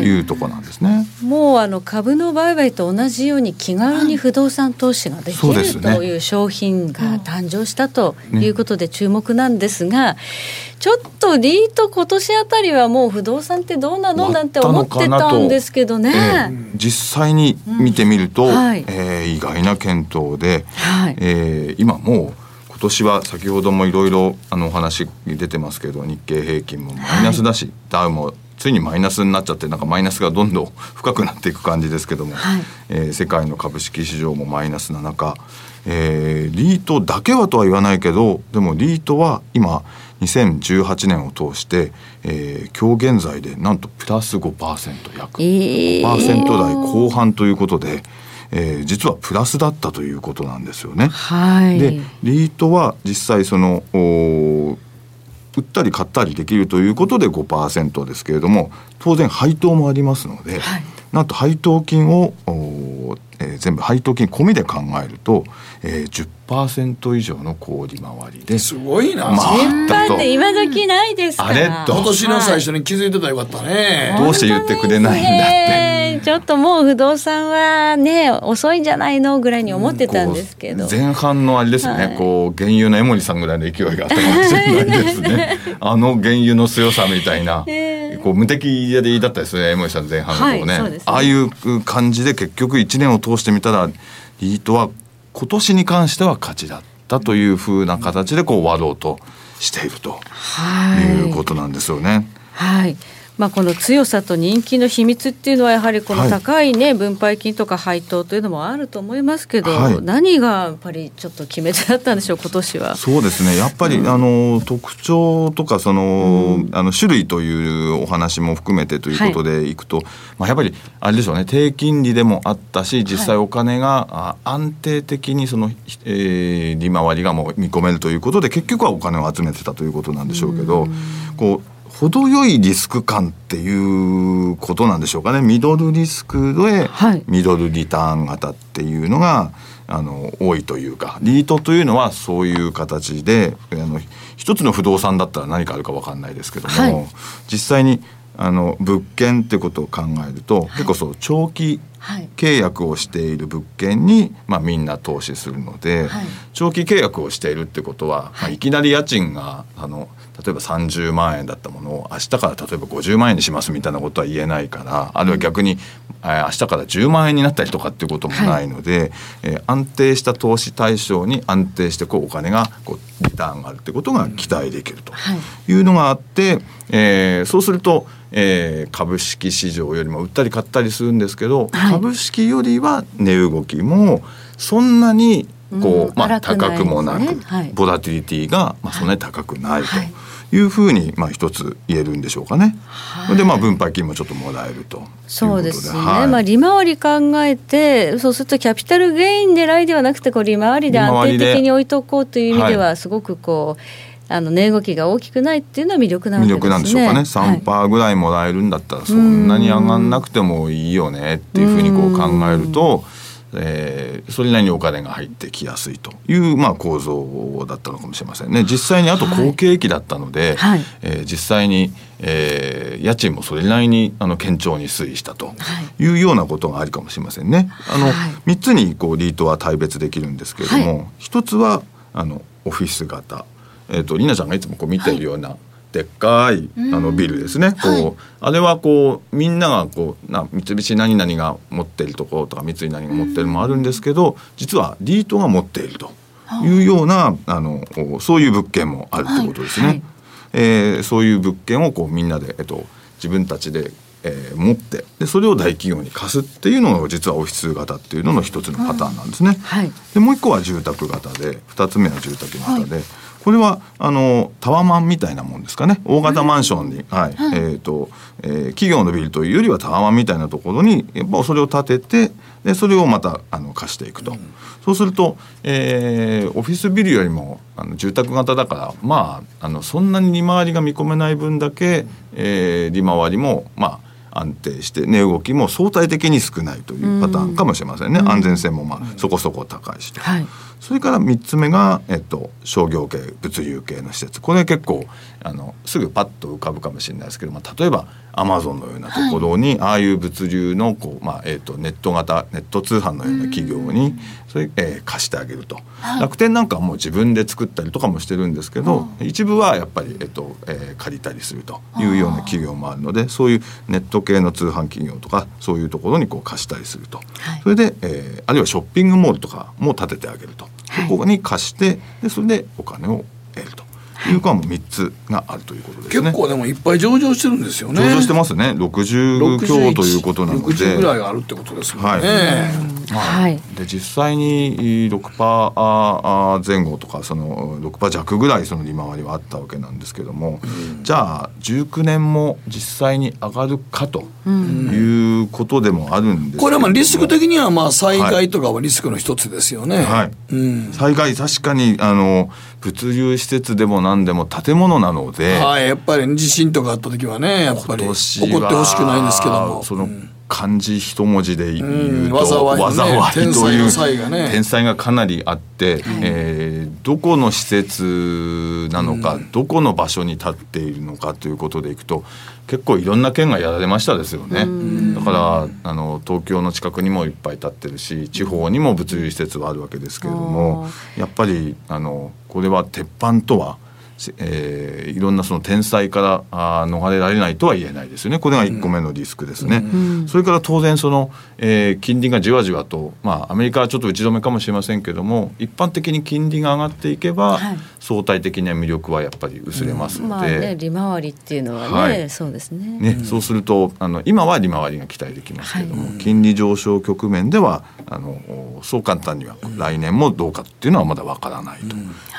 い。うところなんですね。もうあの株の売買と同じように気軽に不動産投資ができるそうですね。という商品が誕生したということで注目なんですが、ちょっとリート今年あたりはもう不動産ってどうなのなんて思ってたんですけどね。ええ。実際に見てみると、うん。はい。えー意外な検討で、はい。えー今もう今年は先ほどもいろいろあのお話出てますけど日経平均もマイナスだし、ダウもついにマイナスになっちゃってなんかマイナスがどんどん深くなっていく感じですけども、はいえー世界の株式市場もマイナスな中、えーリートだけはとは言わないけどでもリートは今2018年を通して、えー今日現在でなんとプラス5%約。えー5%台後半ということで、えー実はプラスだったということなんですよね。はい。でリートは実際その売ったり買ったりできるということで5%ですけれども当然配当もありますので、はいなんと配当金を、えー全部配当金込みで考えると、えー、10%以上の小売り回りです。ごいな、まあ10番って今時ないですか？ら。あれ？と今年の最初に気づいてたらよかったね、どうして言ってくれないんだって。ねえちょっともう不動産はね遅いんじゃないのぐらいに思ってたんですけど、前半のあれですね、はい。こう原油の江森さんぐらいの勢いがあったかもしれないですね。あの原油の強さみたいな、こう無敵でだったですね江森さん前半のこうね,、はいね。ああいう感じで結局1年を通してみたらリートは今年に関しては勝ちだったというふうな形でこう終わろうとしているということなんですよね。はい。まあ、この強さと人気の秘密っていうのはやはりこのはい。高いね、分配金とか配当というのもあると思いますけど、はい。何がやっぱりちょっと決め手だったんでしょう今年は？そうですね。やっぱり、あの特徴とかその,、あの種類というお話も含めてということでい。くと、まあ、やっぱりあれでしょうね。低金利でもあったし実際お金が、あ安定的にその、えー利回りがもう見込めるということで結局はお金を集めてたということなんでしょうけど、こう程よいリスク感っていうことなんでしょうかね。ミドルリスクではい。ミドルリターン型っていうのがあの多いというか。リートというのはそういう形であの一つの不動産だったら何かあるか分かんないですけども、はい。実際にあの物件ってことを考えると、結構そう長期はい。契約をしている物件に、まあ、みんな投資するので、はい。長期契約をしているってことは、まあ、いきなり家賃があの例えば30万円だったものを明日から例えば50万円にしますみたいなことは言えないからあるいは逆に、えー明日から10万円になったりとかっていうこともないので、えー安定した投資対象に安定してこうお金がこうリターンがあるってことが期待できると。はい。いうのがあって、えーそうすると、えー株式市場よりも売ったり買ったりするんですけど、はい株式よりは値動きもそんなにこう、うんまあ、高くもなく、ボラティリティが、まあ、そんなに高くないはいというふうに、まあ、一つ言えるんでしょうかね。はい。でまあ分配金もちょっともらえるとそうですね、はい。まあ利回り考えてそうするとキャピタルゲイン狙いではなくてこう利回りで安定的に置いとこうという意味ではすごくこう、あの値動きが大きくないっていうのは魅力なわけ魅ですね。力なんでしょうかね。はい。3パーぐらいもらえるんだったらそんなに上がんなくてもいいよねっていうふうにこう考えると、えーそれなりにお金が入ってきやすいという、まあ、構造だったのかもしれませんね。実際にあと好景気だったので、はい。えー実際に、えー家賃もそれなりにあの堅調に推移したとはい。いうようなことがあるかもしれませんね。あの、はい。3つにこうリートは大別できるんですけれども、は一つはあのオフィス型、えっ、とりなちゃんがいつもこう見ているような、でっかいあのビルですね、こうあれはこうみんながこうな三菱何々が持っているところとか三井何が持っているのもあるんですけど実はリートが持っているとい。うようなあのそういう物件もあるということですね。はい。はいえーそういう物件をこうみんなで、えっと、自分たちで、えー持ってでそれを大企業に貸すっていうのが実はオフィス型っていうのの一つのパターンなんですね。はい。でもう一個は住宅型で二つ目は住宅型で、これはあのタワマンみたいなもんですかね。大型マンションに、はい。えーとえー企業のビルというよりはタワマンみたいなところにやっぱそれを建ててでそれをまたあの貸していくと、そうすると、えーオフィスビルよりもあの住宅型だからまああのそんなに利回りが見込めない分だけ、えー利回りもまあ安定して値動きも相対的に少ないというパターンかもしれませんね、安全性もまあそこそこ高いしと。はいそれから3つ目が、えっと、商業系物流系の施設。これ結構あのすぐパッと浮かぶかもしれないですけど、まあ、例えばアマゾンのようなところに、ああいう物流のこう、まあえっとネット型ネット通販のような企業にそれ、えー貸してあげると、楽天なんかはもう自分で作ったりとかもしてるんですけど、一部はやっぱり、えっとえー借りたりするとい。うような企業もあるのでそういうネット系の通販企業とかそういうところにこう貸したりすると、それで、えーあるいはショッピングモールとかも建ててあげると、でここに貸してでそれでお金を得ると。い。うかも3つがあるということですね。結構でもいっぱい上場してるんですよね。上場してますね。60強ということなので。60ぐらいあるってことですもんね、はいはい。で実際に6%あ前後とかその6%弱ぐらいその利回りはあったわけなんですけども、じゃあ19年も実際に上がるかということでもあるんですけども。これはまあリスク的にはまあ災害とかはリスクの一つですよね、はい。うん。災害確かにあの物流施設でも何でも建物なので、はいやっぱり地震とかあった時はねやっぱり今起こってほしくないんですけどもその漢字一文字で言うと、うん災いとい。う天災の災がかなりあって、えーどこの施設なのか、どこの場所に立っているのかということでいくと結構いろんな県がやられましたですよね、だからあの東京の近くにもいっぱい立ってるし地方にも物流施設はあるわけですけれども、やっぱりあのこれは鉄板とはえーいろんなその天災からあー逃れられないとは言えないですよね。これが1個目のリスクですね、それから当然その、えー金利がじわじわと、まあ、アメリカはちょっと打ち止めかもしれませんけども一般的に金利が上がっていけば、はい。相対的な魅力はやっぱり薄れますので。まあね利回りっていうのはね、はい。そうですね。ね、そうするとあの今は利回りが期待できますけれども、金利上昇局面ではあのそう簡単には来年もどうかっていうのはまだわからないと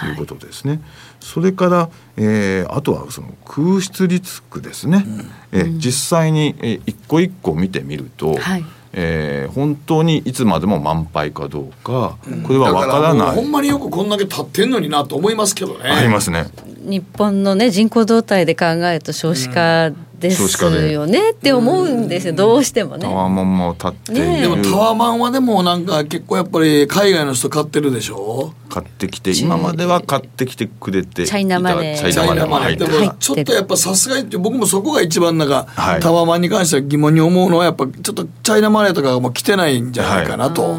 いうことですね。それから、えーあとはその空室リスクですね、えー実際に、えー一個一個見てみると、はい。えー本当にいつまでも満杯かどうかこれはわからだない。ほんまによくこんだけ立ってんのになと思いますけどね。ありますね。日本のね人口動態で考えると少子化ですよね。って思うんですよ、どうしてもね。タワマンも立っている、ねえ。でもタワマンはでもなんか結構やっぱり海外の人買ってるでしょ？買ってきて今までは買ってきてくれてチャイナマネー。チャイナマネーでもちょっとやっぱさすがにって僕もそこが一番なんか、はい。タワマンに関しては疑問に思うのはやっぱちょっとチャイナマネーとかがもう来てないんじゃないかなと、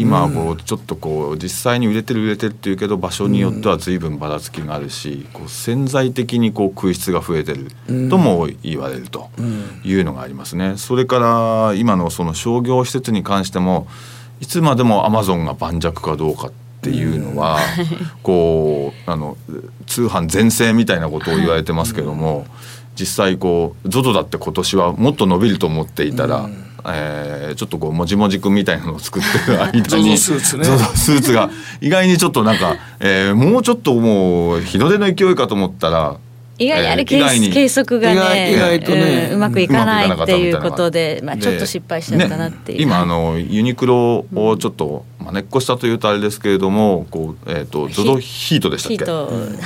今はこうちょっとこう実際に売れてる売れてるっていうけど場所によっては随分ばらつきがあるし、こう潜在的にこう空室が増えてるとも言われるというのがありますね。それから今のその商業施設に関してもいつまでもアマゾンが盤石かどうかっていうのは、こうあの通販全盛みたいなことを言われてますけども、実際こう ZOZO だって今年はもっと伸びると思っていたら、えーちょっとこうもじもじくんみたいなのを作ってる間に ZOZO スーツね。ZOZO スーツが。意外にちょっとなんか、えーもうちょっともう日の出の勢いかと思ったら意外にあれ、えー計測がね意外とねうんうまくいかないっていうことで、まあ、でちょっと失敗しちゃったなっていう、ね今あのユニクロをちょっとまねっこしたというとあれですけれどもこう、えー、とゾゾヒートでしたっけ？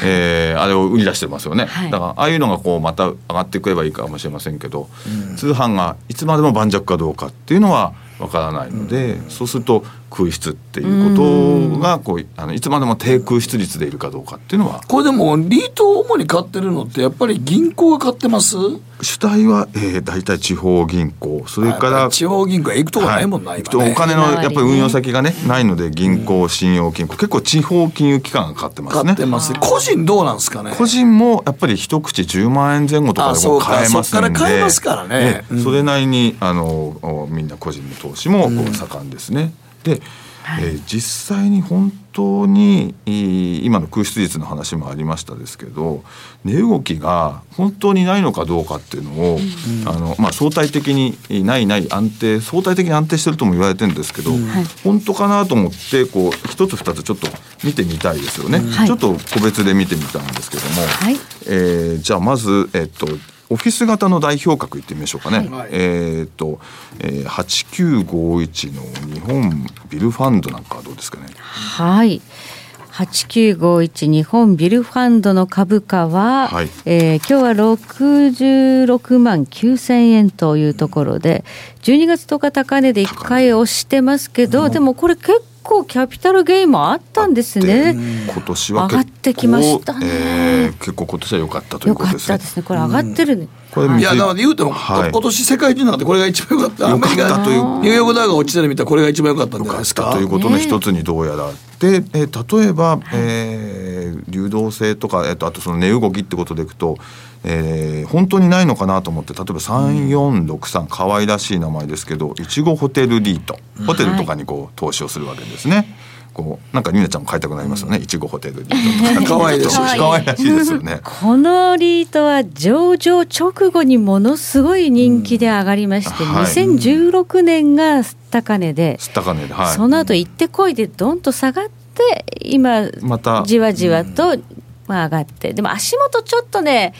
えーあれを売り出してますよね、はい。だからああいうのがこうまた上がってくればいいかもしれませんけど、通販がいつまでも盤石かどうかっていうのはわからないので、そうすると空室っていうことがこうあのいつまでも低空室率でいるかどうかっていうのは。これでもリートを主に買ってるのってやっぱり銀行が買ってます？主体は、えー、大体地方銀行。それから地方銀行へ行くとこないもんな、はい。今ね。お金のやっぱり運用先がねないので銀行信用金。庫結構地方金融機関が買ってますね。買ってます。個人どうなんですかね？個人もやっぱり一口10万円前後とかでも買えますんで。から買えますからね。うん。それなりにあのおみんな個人の投資もこう盛んですね。で、えー実際に本当にいい今の空室率の話もありましたですけど値動きが本当にないのかどうかっていうのを、あのまあ、相対的にないない安定相対的に安定してるとも言われてるんですけど、本当かなと思ってこう一つ二つちょっと見てみたいですよね、はい。ちょっと個別で見てみたんですけども、はい。えーじゃあまず、えっとオフィス型の代表格いってみましょうかね。はいえーっと、えー、8951の日本ビルファンドなんかはどうですかね。はい。8951日本ビルファンドの株価は、はいえー今日は66万9000円というところで12月10日高値で1回押してますけど、でもこれ結構キャピタルゲインもあったんですね。今年は上がってきましたねえー結構今年は良かったということですね。たですね。これ上がってるね。これいやだから言うても、はい今年世界中の中でこれが一番良かったアメリカというニューヨーク大学落ちてるみたいこれが一番良かったんじゃないですかということの一つにどうやら、で、えー例えば、えー流動性とか、えっとあとその値動きってことでいくと、えー本当にないのかなと思って例えば3463可愛らしい名前ですけどいちごホテルリートホテルとかにこう投資をするわけですね。こうなんかニナちゃんも買いたくなりますよね。いちごホテルリート。可愛いですよ可愛らしいですよね。このリートは上場直後にものすごい人気で上がりまして、はい2016年が高値で、高値で、はい。その後行ってこいでどんと下がって今またじわじわと、まあ、上がってでも足元ちょっとね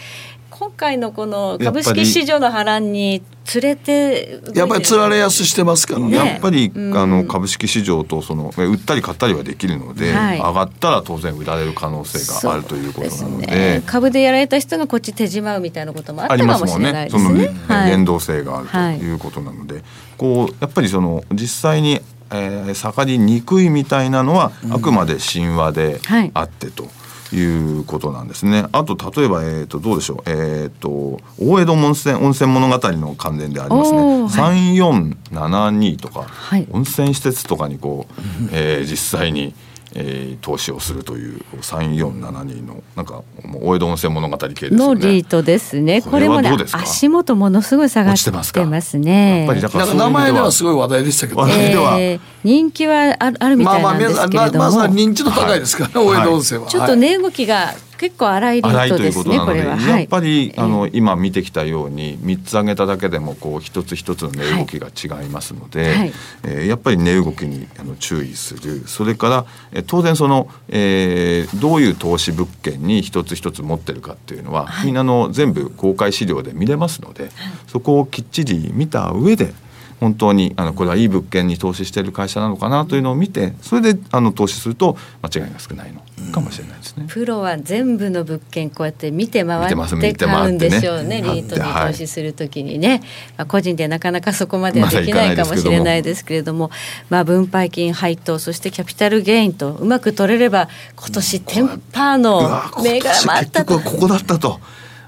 今回のこの株式市場の波乱につれてやっぱりつられやすしてますからね。ね。やっぱり、うん。あの株式市場とそのえ売ったり買ったりはできるので、はい。上がったら当然売られる可能性があるということなので。株でやられた人がこっち手締まうみたいなこともあったかもしますもんね。れないですそのね。はい。連動性があるということなので、こうやっぱりその実際に、えー下がりにくいみたいなのは、あくまで神話ではい。あってと。いうことなんですね。あと例えばえっ、とどうでしょう。えっ、と大江戸温泉温泉物語の関連でありますね。三四七二とか、はい温泉施設とかにこう、えー実際に。えー投資をするという3472のなんかもう大江戸温泉物語系ですよね。のリートですね。ここれれもねはどうですか？足元ものすごい下がってますね。やっぱりだから名前ではすごい話題でしたけど話題ではえー人気はあるあるみまあまあたいなんで皆さんまあすけれども、まあまあ認知度高いですからね、大江戸温泉は、ちょっと値動きが結構荒いというートですね。ことなので、やっぱり、あの今見てきたように3つ上げただけでもこう一つ一つの値動きが違いますので、はい。えーやっぱり値動きにあの注意する。それから、えー当然その、えーどういう投資物件に一つ一つ持ってるかっていうのは、みんなの全部公開資料で見れますので、そこをきっちり見た上で本当にあのこれはいい物件に投資している会社なのかなというのを見てそれであの投資すると間違いが少ないのかもしれないですね。プロは全部の物件こうやって見て回って買うんでしょうね買ってリートにはい。投資するときにね、まあ、個人でなかなかそこまではできないかもしれないですけれども、まあ、分配金配当そしてキャピタルゲインとうまく取れれば今年テンパーのうわ銘柄もあったと。ここだったと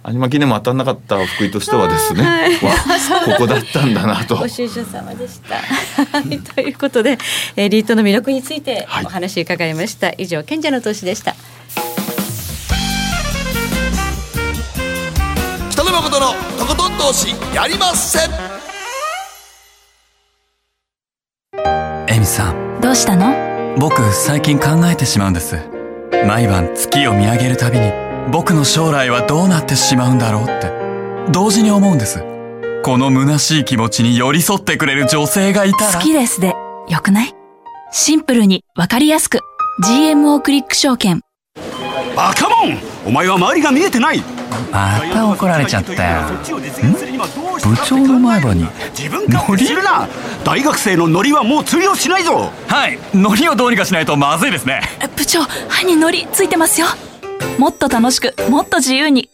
有馬記念も当たんなかった福井としてはですね、はい。わここだったんだなと。ご愁傷様でした。はい。ということで、えーリートの魅力についてはい。お話伺いました。以上賢者の投資でした。北野誠のとことん投資やりませ。んエミさん。どうしたの？僕最近考えてしまうんです。毎晩月を見上げるたびに僕の将来はどうなってしまうんだろうって。同時に思うんです。この虚しい気持ちに寄り添ってくれる女性がいたら。好きですでよくない？シンプルにわかりやすく。GMO クリック証券。バカモン！お前は周りが見えてない！また怒られちゃったよ。部長の前歯に自分勝手するな大学生のノリはもう通用しないぞ。はい。ノリをどうにかしないとまずいですね。え部長歯にノリついてますよもっと楽しくもっと自由に。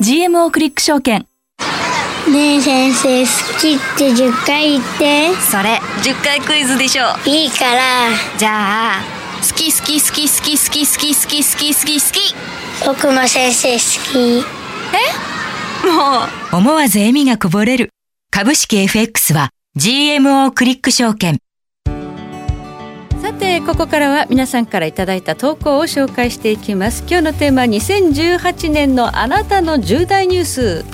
GMO クリック証券。ねえ先生好きって10回言って。それ10回クイズでしょ。いいから。じゃあ好き好き好き好き好き好き好き好き好き好き。僕も先生好き。もう。思わず笑みがこぼれる。株式 FX は GMO クリック証券。さてここからは皆さんからいただいた投稿を紹介していきます。今日のテーマ2018年のあなたの重大ニュース。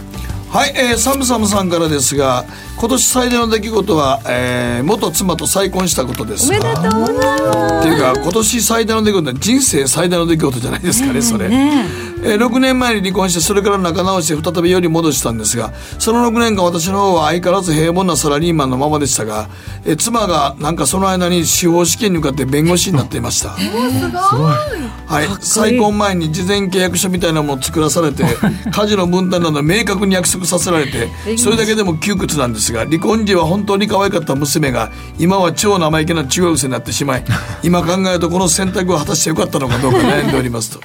はい、えー、サムサムさんからですが今年最大の出来事は、えー、元妻と再婚したことです。おめでとうございます。っていうか今年最大の出来事は人生最大の出来事じゃないですかねそれ、ねえ。ー6年前に離婚してそれから仲直して再びより戻したんですがその6年間私の方は相変わらず平凡なサラリーマンのままでしたが、えー妻がなんかその間に司法試験に向かって弁護士になっていました。はい、再婚前に事前契約書みたいなものを作らされて家事の分担など明確に約束させられてそれだけでも窮屈なんですが離婚時は本当に可愛かった娘が今は超生意気な中学生になってしまい 今考えるとこの選択を果たしてよかったのかどうか悩んでおりますと。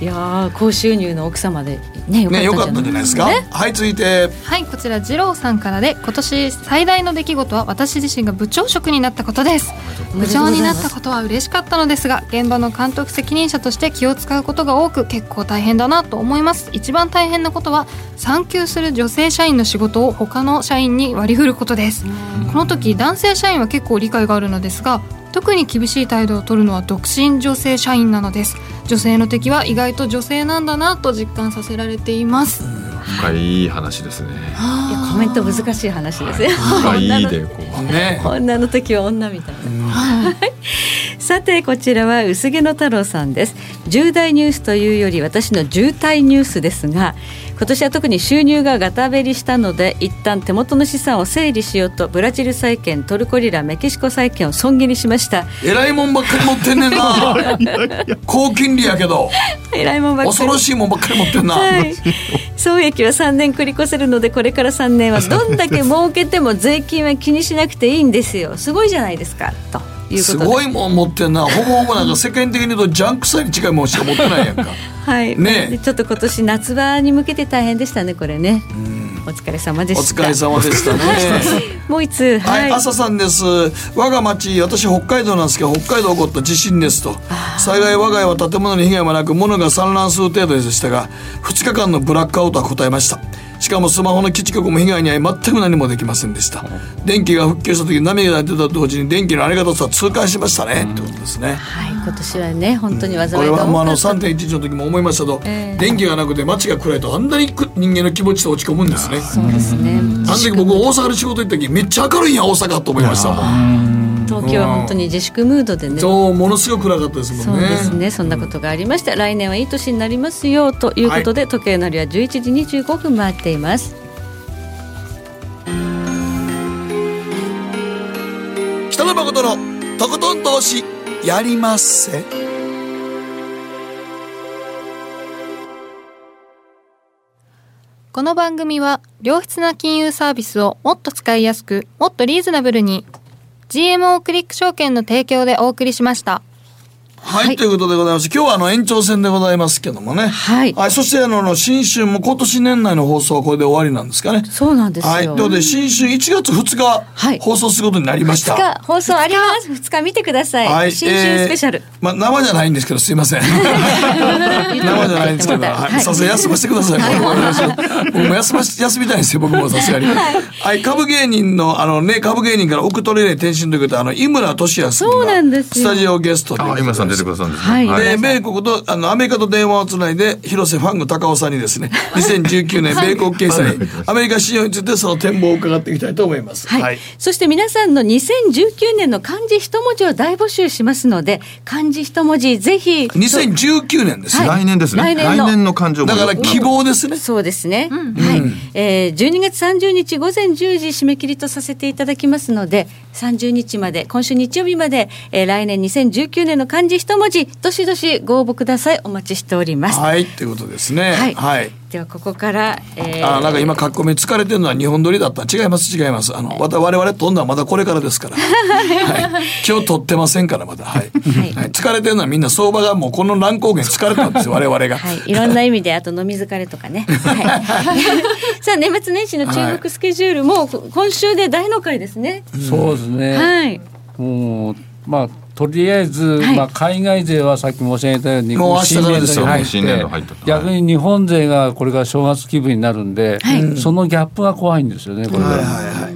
いやー高収入の奥様でねねよかったんじゃないですか、ね、はい続いて。はいこちら二郎さんからで今年最大の出来事は私自身が部長職になったことです。部長になったことは嬉しかったのですが現場の監督責任者として気を使うことが多く結構大変だなと思います。一番大変なことは産休する女性社員の仕事を他の社員に割り振ることです。この時男性社員は結構理解があるのですが特に厳しい態度を取るのは独身女性社員なのです。女性の敵は意外と女性なんだなと実感させられています。深い話ですね。いやコメント難しい話ですよ、はい、深いでこう。ね。女の時は女みたいな、さてこちらは薄毛の太郎さんです。重大ニュースというより私の渋滞ニュースですが今年は特に収入がガタベリしたので一旦手元の資産を整理しようとブラジル債券トルコリラメキシコ債券を損切りしました。えらいもんばっかり持ってんねんな。高金利やけど。えらいもんばっかり。恐ろしいもんばっかり持ってんな、はい、損益は3年繰り越せるのでこれから3年はどんだけ儲けても税金は気にしなくていいんですよ。すごいじゃないですかとすごいもん持ってんな。ほぼほぼなんか世間的に言うとジャンク債に近いもんしか持ってないやんか。はい。ね。ちょっと今年夏場に向けて大変でしたねこれね。お疲れ様でした。お疲れ様でしたね。もう一つ？はい、はい、朝さんです。我が町私北海道なんですけど北海道起こった地震ですと。幸い我が家は建物に被害もなく物が散乱する程度でしたが2日間のブラックアウトは答えましたしかもスマホの基地局も被害に遭い全く何もできませんでした。電気が復旧した時涙が出たと同時に電気のありがたさは痛感しましたね、ってことですね。はい今年はね本当に災いが、これはもうあの3.11の時も思いましたと、えー、電気がなくて街が暗いとあんなに人間の気持ちと落ち込むんですね。そうですね。あの時僕大阪で仕事行った時めっちゃ明るいんや大阪と思いましたもん東京は本当に自粛ムードでね、そうものすごく暗かったですもんね。そうですね。そんなことがありました、来年はいい年になりますよということで、はい、時計のりは11時25分回っています。北野誠のとことん投資やりまっせ。この番組は良質な金融サービスをもっと使いやすくもっとリーズナブルに GMO クリック証券の提供でお送りしました。はい、はい、ということでございます。今日はあの延長戦でございますけどもね。はい。はい、そしてあの、新春も今年年内の放送はこれで終わりなんですかね。そうなんですよ。はい。ということで、新春1月2日、はい、放送することになりました。2日、放送あります。2日見てください。はい。新春スペシャル。えー、まあ、生じゃないんですけど、すいません。生じゃないんですけど、はい。さすが休ませてください。僕も休ま休みたいんですよ、僕も さすがに。はい。株芸人の、あのね、株芸人から奥取れない転身ということで、あの、井村俊康そうなんですスタジオゲストで。井村さん出てくださるんですね。はい。で、米国と、あの、アメリカと電話をつないで、広瀬ファング高尾さんにですね、2019年米国経済、アメリカ市場についてその展望を伺っていきたいと思います。はい。はい、そして皆さんの2019年の漢字一文字を大募集しますので、漢字一文字ぜひ。2019年ですね、はい。来年ですね。来年の年の漢字を。だから希望ですね。そうですね。うん、はい。えー、12月30日午前10時締め切りとさせていただきますので、30日まで、今週日曜日まで、えー、来年2019年の漢字一文字、どしどしご応募ください。お待ちしております。はいということですね。はい、はい、ではここから、えー、あなんか今書き込み疲れてるのは日本撮りだった。違います違います。あの我々撮るのはまだこれからですから。はい、今日撮ってませんからまだ。はい、はい、疲れてるのはみんな相場がもうこの乱高下疲れたんですよ 我々が、はい、いろんな意味であと飲み疲れとかね、はい、さあ年末年始の注目スケジュールも今週で大の会ですね、そうですね。はい。もうまあとりあえず、はい、まあ、海外勢はさっき申し上げたようにもう新年度に入って逆に日本勢がこれから正月気分になるんで、はい、そのギャップが怖いんですよねこれは。はいはいはい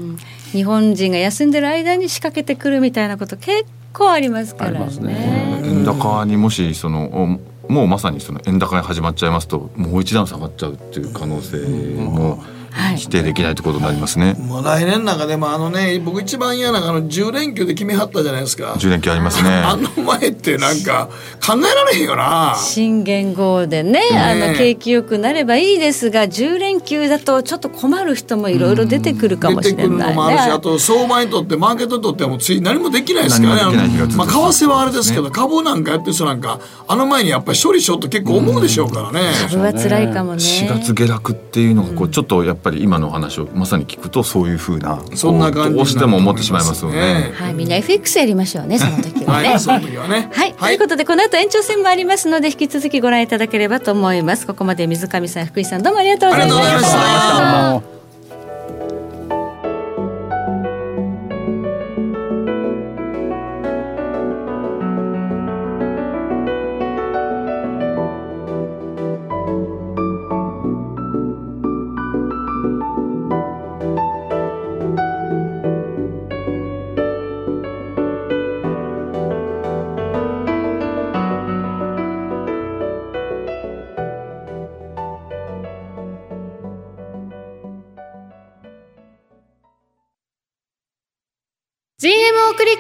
日本人が休んでる間に仕掛けてくるみたいなこと結構ありますからね。ね。円高にもしそのもうまさにその円高が始まっちゃいますともう一段下がっちゃうっていう可能性も。うん否定できないということになりますね。もう来年なんかでもあのね僕一番嫌なあの10連休で決めはったじゃないですか。10連休ありますね。あの前ってなんか考えられへんよな。新元号でね、ね、あの景気よくなればいいですが10連休だとちょっと困る人もいろいろ出てくるかもしれない、ね、出てくるのもあるしあと相場にとってマーケットにとってもつい何もできないですからね。まあ為替はあれですけど、株なんかやってる人なんかあの前にやっぱり処理しようと結構思うでしょうからね。株は辛いかもね。4月下落っていうのがこうちょっとやっぱりり今のお話をまさに聞くとそういうふうなそんな感じどうしても思ってしまいますよね。はい、みんな FX やりましょうね、その時はね。はい、その時はね。はい、ということでこの後延長戦もありますので引き続きご覧いただければと思います。ここまで水上さん福井さんどうもありがとうございました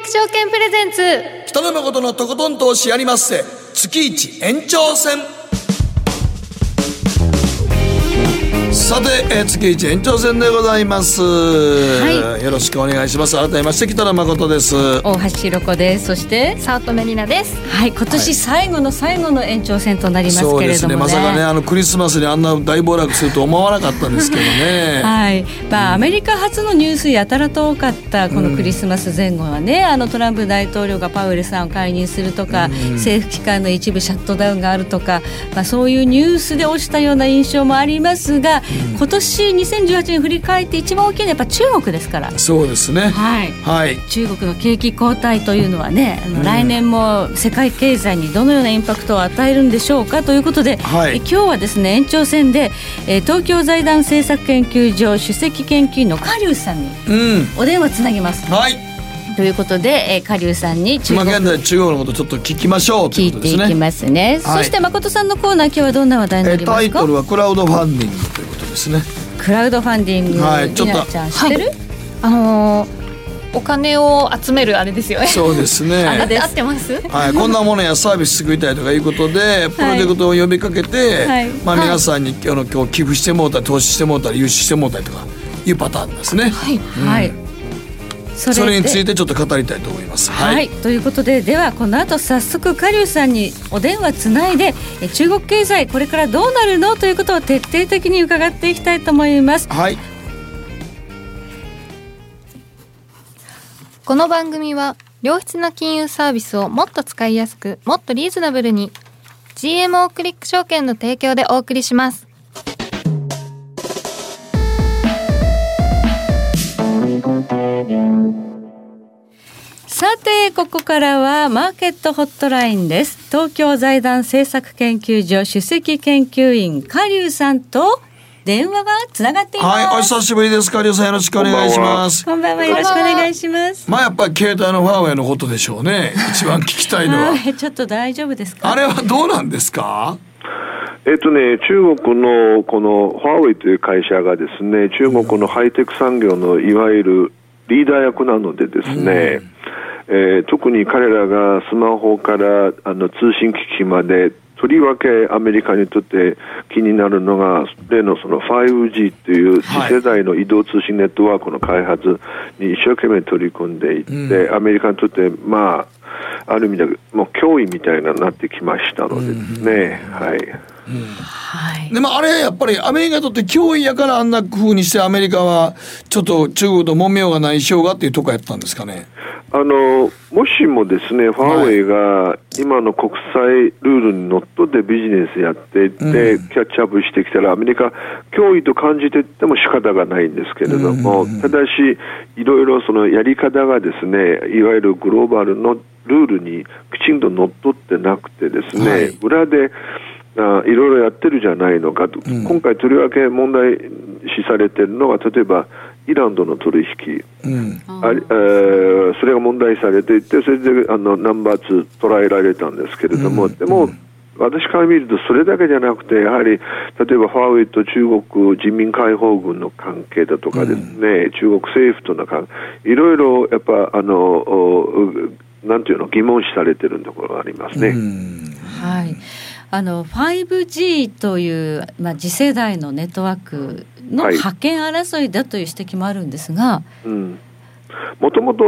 証券プレゼンツ。北野誠のとことん投資やりまっせ。月一延長戦。さて、えー、月一延長戦でございます、はい。よろしくお願いします。改めまして北野誠です。大橋ひろ子です。そして早乙女里奈です。はい今年最後の最後の延長戦となりますそうですけれどもね。ね。まさかねあのクリスマスにあんな大暴落すると思わなかったんですけどね。はい。まあ、アメリカ発のニュースやたらと多かったこのクリスマス前後はね、あのトランプ大統領がパウエルさんを解任するとか、政府機関の一部シャットダウンがあるとか、まあ、そういうニュースで落ちたような印象もありますが、今年2018年振り返って一番大きいのはやっぱ中国ですから。そうですね。はい。はい。中国の景気後退というのはね、あの来年も世界経済にどのようなインパクトを与えるんでしょうかということで、はい。え今日はですね延長戦で、えー東京財団政策研究所首席研究員の加龍さんにうん。お電話つなぎます。はいということで、えー、加龍さんに中国今現在中国のことちょっと聞きましょうとい聞いうていきことですね。ますね。はい。そして誠さんのコーナー今日はどんな話題になえりますか？タイトル。はクラウドファンディングということですね。クラウドファンディング。はいちょっとちゃん知ってる？あのーお金を集めるあれですよね。そうですね。あれで合ってます？はい、こんなものやサービス作りたいとかいうことでプロジェクトを呼びかけて、はい。まあ、はい。皆さんに今日の今日寄付してもうたり投資してもうたり融資してもうたりとかいうパターンですね、はい。はい。そそれにつでいてちょっと語りたいと思います。はい、ということでではこの後早速加龍さんにお電話つないでえ中国経済これからどうなるのということを徹底的に伺っていきたいと思います。はい。この番組は良質な金融サービスをもっと使いやすくもっとリーズナブルに GMO クリック証券の提供でお送りしますさてここからはマーケットホットラインです。東京財団政策研究所首席研究員加龍さんと電話がつながっています、はいお久しぶりです。かりょうさんよろしくお願いします。こんばんはよろしくお願いします。まあやっぱり携帯のファーウェイのことでしょうね。一番聞きたいのは。はいちょっと大丈夫ですか？あれはどうなんですか？えっとね、中国のこのファーウェイという会社がですね、中国のハイテク産業のいわゆるリーダー役なのでですね、えー特に彼らがスマホからあの通信機器まで、とりわけアメリカにとって気になるのが、例のその 5G という次世代の移動通信ネットワークの開発に一生懸命取り組んでいって、アメリカにとって、まあ、ある意味でもう脅威みたいなになってきましたのでですね、はい。はい。でもあれやっぱりアメリカにとって脅威やからあんな風にしてアメリカはちょっと中国と揉めようがないしようがっていうとこやったんですかね？あのもしもですね、ファーウェイが今の国際ルールにのっとってビジネスやっていって、キャッチアップしてきたら、アメリカ、脅威と感じていっても仕方がないんですけれども、ただし、いろいろそのやり方がですね、いわゆるグローバルのルールにきちんとのっとってなくてですね、はい。裏であいろいろやってるじゃないのかと、今回とりわけ問題視されているのは、例えばイランとの取引、うん。ありえーそれが問題視されていて、それであのナンバー2捉えられたんですけれども、でも、私から見ると、それだけじゃなくて、やはり例えばファーウェイと中国人民解放軍の関係だとかですね、中国政府との関係、いろいろやっぱ、あのおなんていうの、疑問視されてるところがありますね。はい、あの 5G という、まあ、次世代のネットワークのはい。覇権争いだという指摘もあるんですが、うん。もともと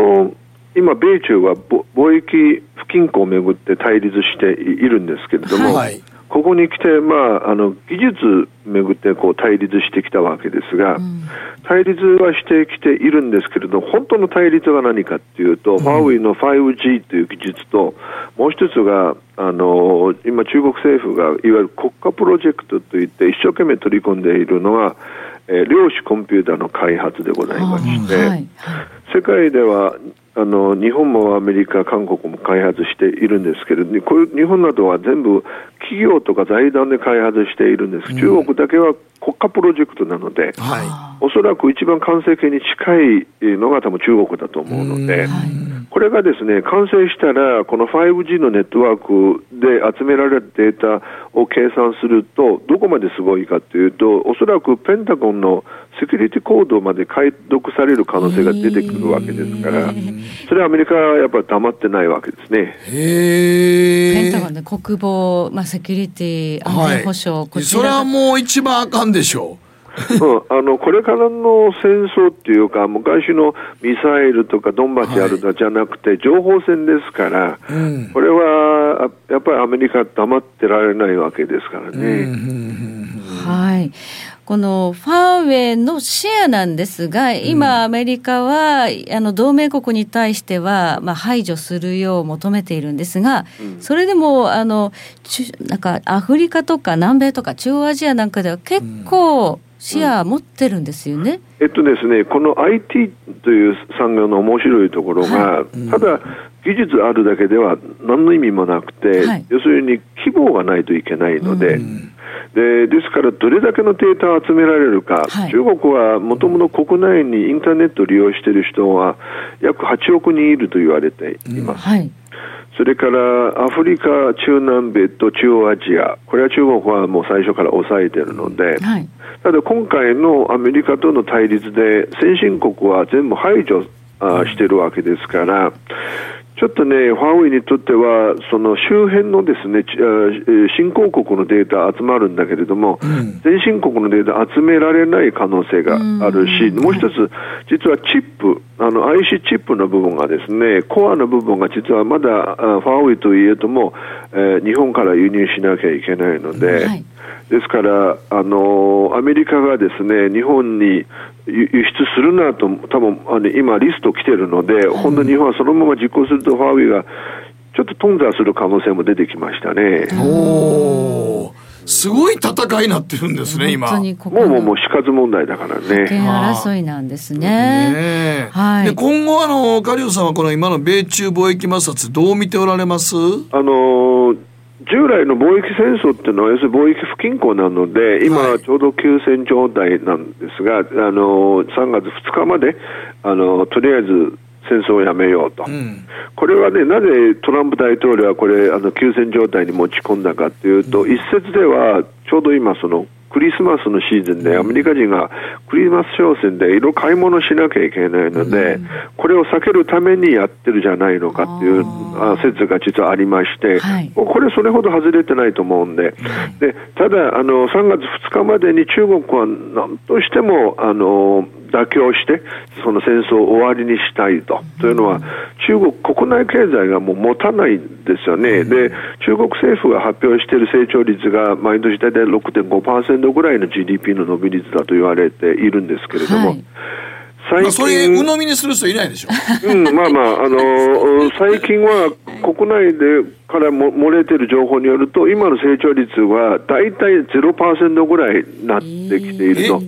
今、米中はぼ貿易不均衡をめぐって対立しているんですけれども、はいここに来て、まあ、あの技術めぐってこう対立してきたわけですが、うん、対立はしてきているんですけれど本当の対立は何かっていうと、うん、ファーウェイの 5G という技術ともう一つがあの今、中国政府がいわゆる国家プロジェクトといって一生懸命取り込んでいるのは、えー、量子コンピューターの開発でございまして、はいはい、世界ではあの日本もアメリカ、韓国も開発しているんですけれどこういう日本などは全部企業とか財団で開発しているんです、中国だけは国家プロジェクトなので、はい、おそらく一番完成形に近いのが多分中国だと思うので、これがですね完成したら、この 5G のネットワークで集められたデータを計算すると、どこまですごいかというと、おそらくペンタゴンのセキュリティコードまで解読される可能性が出てくるわけですから、それはアメリカはやっぱり黙ってないわけですね。ペンタゴンで国防、まあ、セキュリティ、安全保障、はい、それはもう一番あかんでしょう。うん、あのこれからの戦争っていうか、昔のミサイルとかドンバチあるじゃなくて、情報戦ですから、うん、これはやっぱりアメリカ、黙ってられないわけですからね。はいこのファーウェイのシェアなんですが、今、アメリカは、あの同盟国に対しては、まあ、排除するよう求めているんですが、それでもあのなんかアフリカとか南米とか中央アジアなんかでは結構、シェア持ってるんですよね、えっとですね、この IT という産業の面白いところが、はい、ただ、技術あるだけでは何の意味もなくて、はい、要するに希望がないといけないので、うん、でですから、どれだけのデータを集められるか、はい、中国はもともと国内にインターネットを利用している人は約8億人いると言われています。うんそれからアフリカ、中南米と中央アジア、これは中国はもう最初から抑えているので、はい、ただ今回のアメリカとの対立で先進国は全部排除しているわけですから、ちょっとね、ファーウェイにとっては、その周辺のですね、新興国のデータ集まるんだけれども、うん、先進国のデータ集められない可能性があるし、もう一つ、実はチップ、あの IC チップの部分がですね、コアの部分が実はまだファーウェイといえども、えー、日本から輸入しなきゃいけないので、はい。ですから、あのアメリカがですね日本に輸出するなと、多分あの今、リスト来てるので、本当に日本はそのまま実行すると、ファーウェイがちょっと頓挫する可能性も出てきましたね。おすごい戦いになってるんですね、今。もうもうもう死活問題だからね。争いなんですね。ねはい。で今後あのカリオさんはこの今の米中貿易摩擦どう見ておられます？あの従来の貿易戦争っていうのは、要するに貿易不均衡なので、今、ちょうど休戦状態なんですが、はい、あの3月2日まであの、とりあえず戦争をやめようと、うん、これはね、なぜトランプ大統領はこれ、あの休戦状態に持ち込んだかというと、うん、一説では、ちょうど今、そのクリスマスのシーズンでアメリカ人がクリスマス商戦でいろいろ買い物しなきゃいけないので、これを避けるためにやってるじゃないのかっていう説が実はありまして、これそれほど外れてないと思うんで、でただあの3月2日までに中国は何としてもあの妥協して、その戦争を終わりにしたいと。というのは、中国国内経済がもう持たないんですよね。で、中国政府が発表している成長率が毎年大体6.5%ぐらいの GDP の伸び率だと言われているんですけれども、はい最近、まあ、それ鵜呑みにする人いないでしょ。うん、まあまあ、あのー、最近は国内でからも漏れてる情報によると、今の成長率は大体0%ぐらいになってきていると。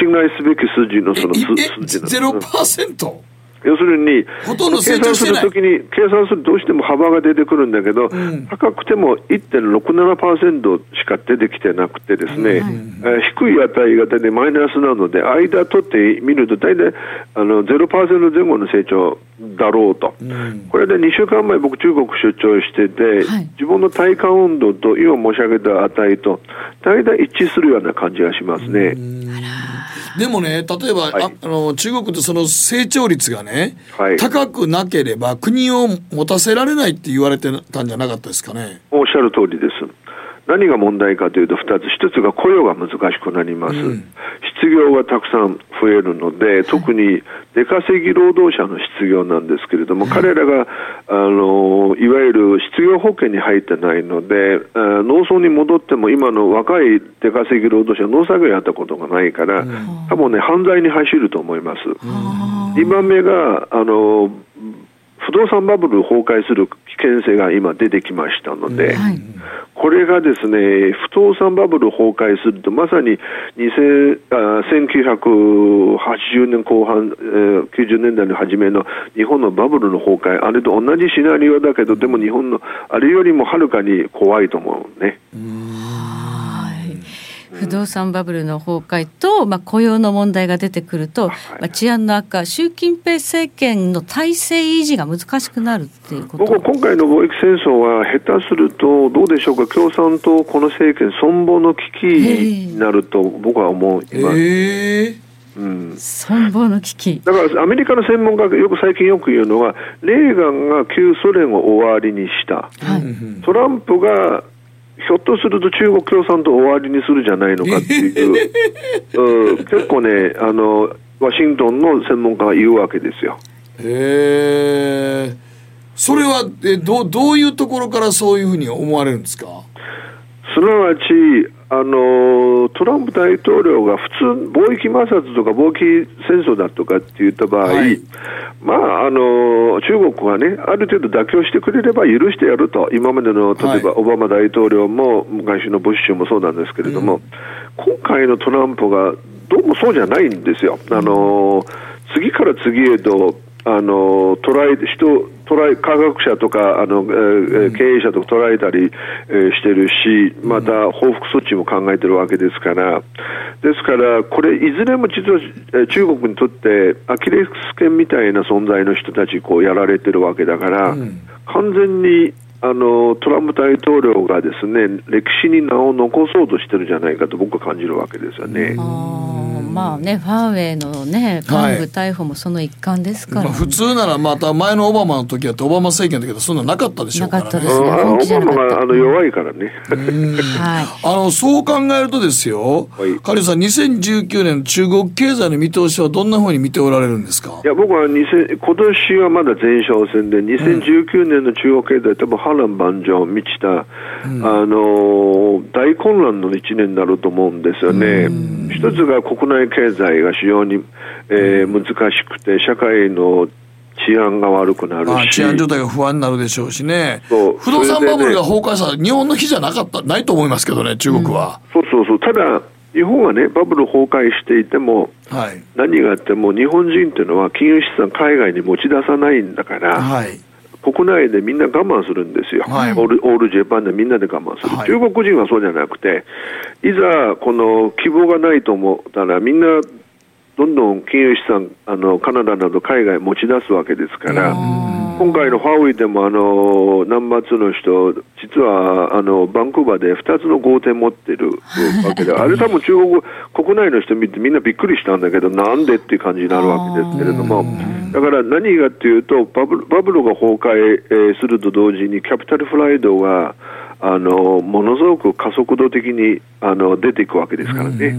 信頼すべき数字のその数字なんです、ね。0%? 要するに、ほとんど計算するときに、計算するとどうしても幅が出てくるんだけど、うん、高くても1.67%しか出てきてなくてですね、うん。えー、低い値が大体マイナスなので、間取ってみると大体あの0%前後の成長だろうと、うん、これで2週間前、僕、中国出張してて、はい、自分の体感温度と今申し上げた値と、大体一致するような感じがしますね。でもね、例えば、はい、ああの中国ってその成長率がね、はい、高くなければ国を持たせられないって言われてたんじゃなかったですかね。おっしゃる通りです。何が問題かというと2つ、1つが雇用が難しくなります、うん、失業がたくさん増えるので、特に出稼ぎ労働者の失業なんですけれども、はい、彼らがあのいわゆる失業保険に入ってないので、農村に戻っても今の若い出稼ぎ労働者は農作業やったことがないから、うん、多分ね犯罪に走ると思います。2番目があの不動産バブル崩壊する危険性が今出てきましたので、はい、これがですね、不動産バブル崩壊すると、まさに2000あ1980年後半、えー、90年代の初めの日本のバブルの崩壊、あれと同じシナリオだけど、でも日本のあれよりもはるかに怖いと思うね。不動産バブルの崩壊と、まあ、雇用の問題が出てくると、まあ、治安の悪化、習近平政権の体制維持が難しくなるっていうこと。僕は今回の貿易戦争は、下手すると、どうでしょうか、共産党、この政権、存亡の危機になると、僕は思います。えーうん、存亡の危機。だからアメリカの専門家がよく最近よく言うのはレーガンが旧ソ連を終わりにした、はい、トランプがひょっとすると中国共産党終わりにするじゃないのかっていう。う結構ねあのワシントンの専門家が言うわけですよ。へえそれはえどどういうところからそういうふうに思われるんですか？すなわちあのトランプ大統領が普通、貿易摩擦とか貿易戦争だとかって言った場合、はい、まあ、あの中国はね、ある程度妥協してくれれば許してやると、今までの例えばオバマ大統領も、昔のブッシュもそうなんですけれども、うん、今回のトランプがどうもそうじゃないんですよ。あの次から次へとあの捉え人捉え科学者とかあの、えー、経営者とか捉えたり、えー、してるしまた報復措置も考えてるわけですから。ですからこれいずれも実は中国にとってアキレス腱みたいな存在の人たちこうやられてるわけだから、うん、完全にあのトランプ大統領がですね歴史に名を残そうとしてるじゃないかと僕は感じるわけですよね。まあねファーウェイのね幹部逮捕もその一環ですから、ねはい、普通ならまた前のオバマの時はオバマ政権の時はそんななかったでしょうからね。なかったですね。本気じゃなかった。あの弱いからね。はい。あのそう考えるとですよ、はい、カリさん2019年中国経済の見通しはどんなふうに見ておられるんですか？いや僕は2000今年はまだ前哨戦で2019年の中国経済多分波乱万丈満ちた、うん、あの大混乱の1年になると思うんですよね。一つが国内経済が非常に、えー、難しくて社会の治安が悪くなるし。治安状態が不安になるでしょうしね。不動産バブルが崩壊したら日本の日じゃなかったないと思いますけどね中国は、うん、そうそうそう。ただ日本はねバブル崩壊していても、はい、何があっても日本人っていうのは金融資産海外に持ち出さないんだから、はい、国内でみんな我慢するんですよ、はい、オールオールジャパンでみんなで我慢する、はい、中国人はそうじゃなくて、いざこの希望がないと思ったら、みんなどんどん金融資産あのカナダなど海外持ち出すわけですから。今回のファウイでもあの南末の人、実はあのバンクーバーで2つの豪邸持ってるわけで、あれ多分中国国内の人見てみんなびっくりしたんだけど、なんでっていう感じになるわけですけれども、だから何がっていうと、バブルバブルが崩壊すると同時に、キャピタルフライドがあのものすごく加速度的にあの出ていくわけですからね。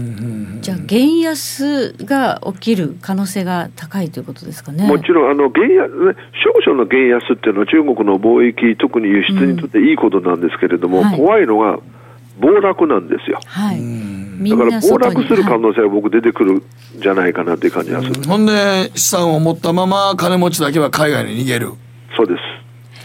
じゃあ、原安が起きる可能性が高いということですかね。もちろん、あの原安、少々の原安っていうのは、中国の貿易、特に輸出にとっていいことなんですけれども、うんはい、怖いのが暴落なんですよ。はい、だから暴落する可能性は僕出てくるんじゃないかなという感じがする、ほん。で資産を持ったまま金持ちだけは海外に逃げる。そうです。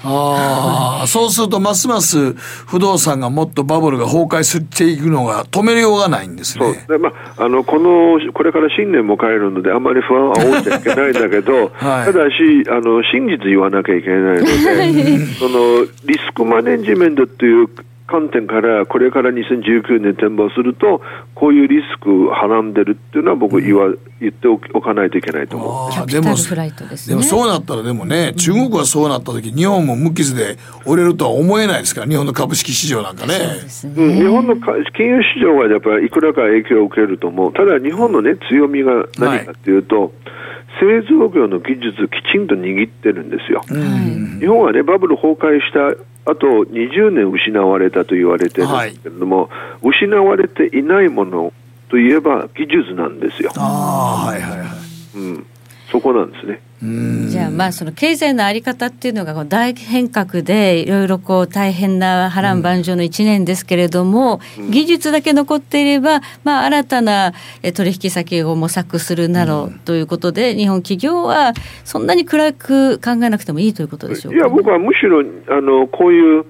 ああ、そうするとますます不動産がもっとバブルが崩壊していくのが止めようがないんですね。でまあ、あのこのこれから新年も帰るのであんまり不安は煽っちゃいけないんだけど、はい、ただしあの真実言わなきゃいけないので そのリスクマネジメントっていう観点からこれから2019年展望するとこういうリスクはらんでるっていうのは僕言わ、言っておかないといけないと思う。でもでもそうなったらでもね、中国はそうなった時日本も無傷で折れるとは思えないですから日本の株式市場なんかね、ね、うん、日本の金融市場はやっぱりいくらか影響を受けると思う。ただ日本のね強みが何かっていうと、はい製造業の技術きちんと握ってるんですよ、日本はねバブル崩壊したあと20年失われたと言われてるんですけれども、はい、失われていないものといえば技術なんですよ。あはいはいはい。うんそこなんですね。じゃあまあその経済の在り方っていうのがこう大変革でいろいろこう大変な波乱万丈の1年ですけれども、技術だけ残っていれば、まあ、新たなえ取引先を模索するなどということで、日本企業はそんなに暗く考えなくてもいいということでしょうか、いや僕はむしろあのこういう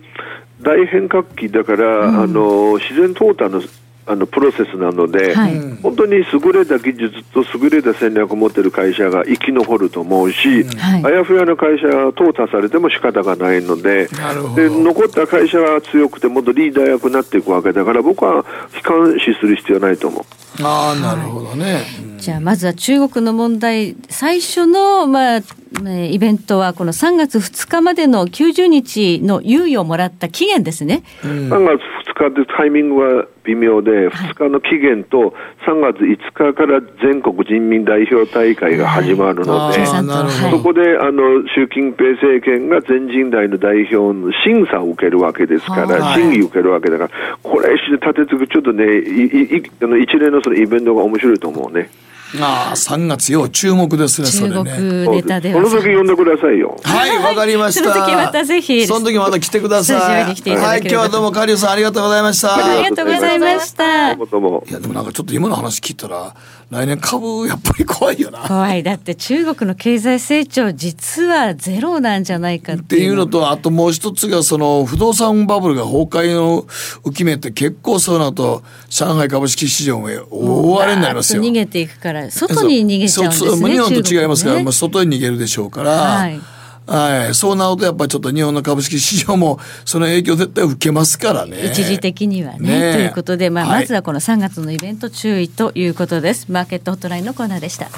大変革期だから、あの自然淘汰のあのプロセスなので、はい。本当に優れた技術と優れた戦略を持っている会社が生き残ると思うし、はい。あやふやな会社が淘汰されても仕方がないのでで残った会社が強くてもっとリーダー役になっていくわけだから僕は悲観視する必要はないと思う。ああなるほどね、じゃあまずは中国の問題最初の、まあ、えーイベントはこの3月2日までの90日の猶予をもらった期限ですね。3月2日でタイミングは微妙で、2日の期限と3月5日から全国人民代表大会が始まるので、ああなるほそこであの習近平政権が全人代の代表の審査を受けるわけですから、はい。審議を受けるわけだから、これ、立てつく、ちょっとね、いいいあの一連のそのイベントが面白いと思うね。ああ3月よ注目ですねそれ中ね国ネタでは。その時呼んでくださいよ。はいわかりました。その時またぜひ。その時また来てください。はい今日はどうもカリオさんありがとうございました。ありがとうございました。どう。もどうも。いやでもなんかちょっと今の話聞いたら来年株やっぱり怖いよな。怖い。だって中国の経済成長実はゼロなんじゃないかっってていうのとあともう一つがその不動産バブルが崩壊の浮き目って結構そうなると上海株式市場も大荒れになりますよ。逃げていくから。外に逃げちゃうんですね日本と違いますから、ねまあ、外に逃げるでしょうから、はいはい。そうなるとやっぱりちょっと日本の株式市場もその影響絶対受けますからね。一時的にはね。ね。えということで、まあ、はい。まずはこの3月のイベント注意ということです。マーケットホットラインのコーナーでした。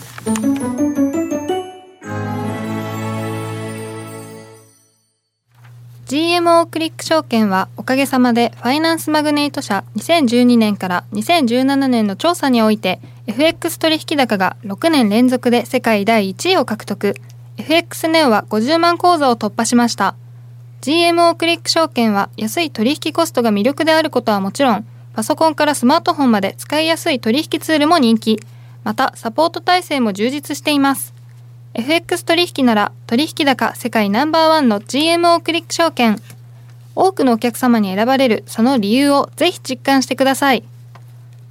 GMO クリック証券はおかげさまでファイナンスマグネート社2012年から2017年の調査において FX 取引高が6年連続で世界第1位を獲得 FX ネオは50万口座を突破しました。GMO クリック証券は安い取引コストが魅力であることはもちろんパソコンからスマートフォンまで使いやすい取引ツールも人気。またサポート体制も充実しています。FX 取引なら取引高世界ナンバーワンの GMO クリック証券。多くのお客様に選ばれるその理由をぜひ実感してください。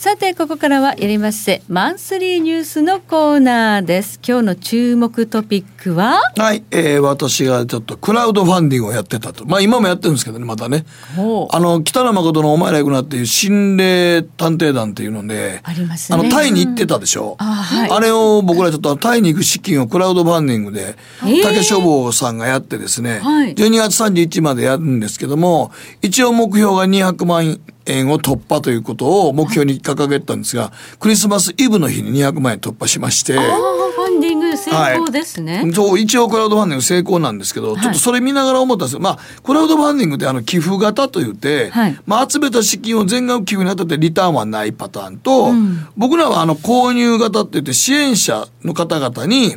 さてここからはやりましてマンスリーニュースのコーナーです。今日の注目トピックは？はい、えー私がちょっとクラウドファンディングをやってたと。まあ今もやってるんですけどね、またね。あの、北野誠のお前ら行くなっていう心霊探偵団っていうので、ありますね。あの、タイに行ってたでしょ？あはい。あれを僕らちょっとタイに行く資金をクラウドファンディングで、えー。竹書房さんがやってですね、はい。12月31日までやるんですけども、一応目標が200万円を突破ということを目標に掲げてたんですが、クリスマスイブの日に200万円突破しまして、あーファンディング成功ですね、そう、一応クラウドファンディング成功なんですけど、ちょっとそれ見ながら思ったんですよ。まあ、クラウドファンディングってあの寄付型と言って、はい。まあ集めた資金を全額寄付に当たってリターンはないパターンと、僕らはあの購入型って言って支援者の方々に、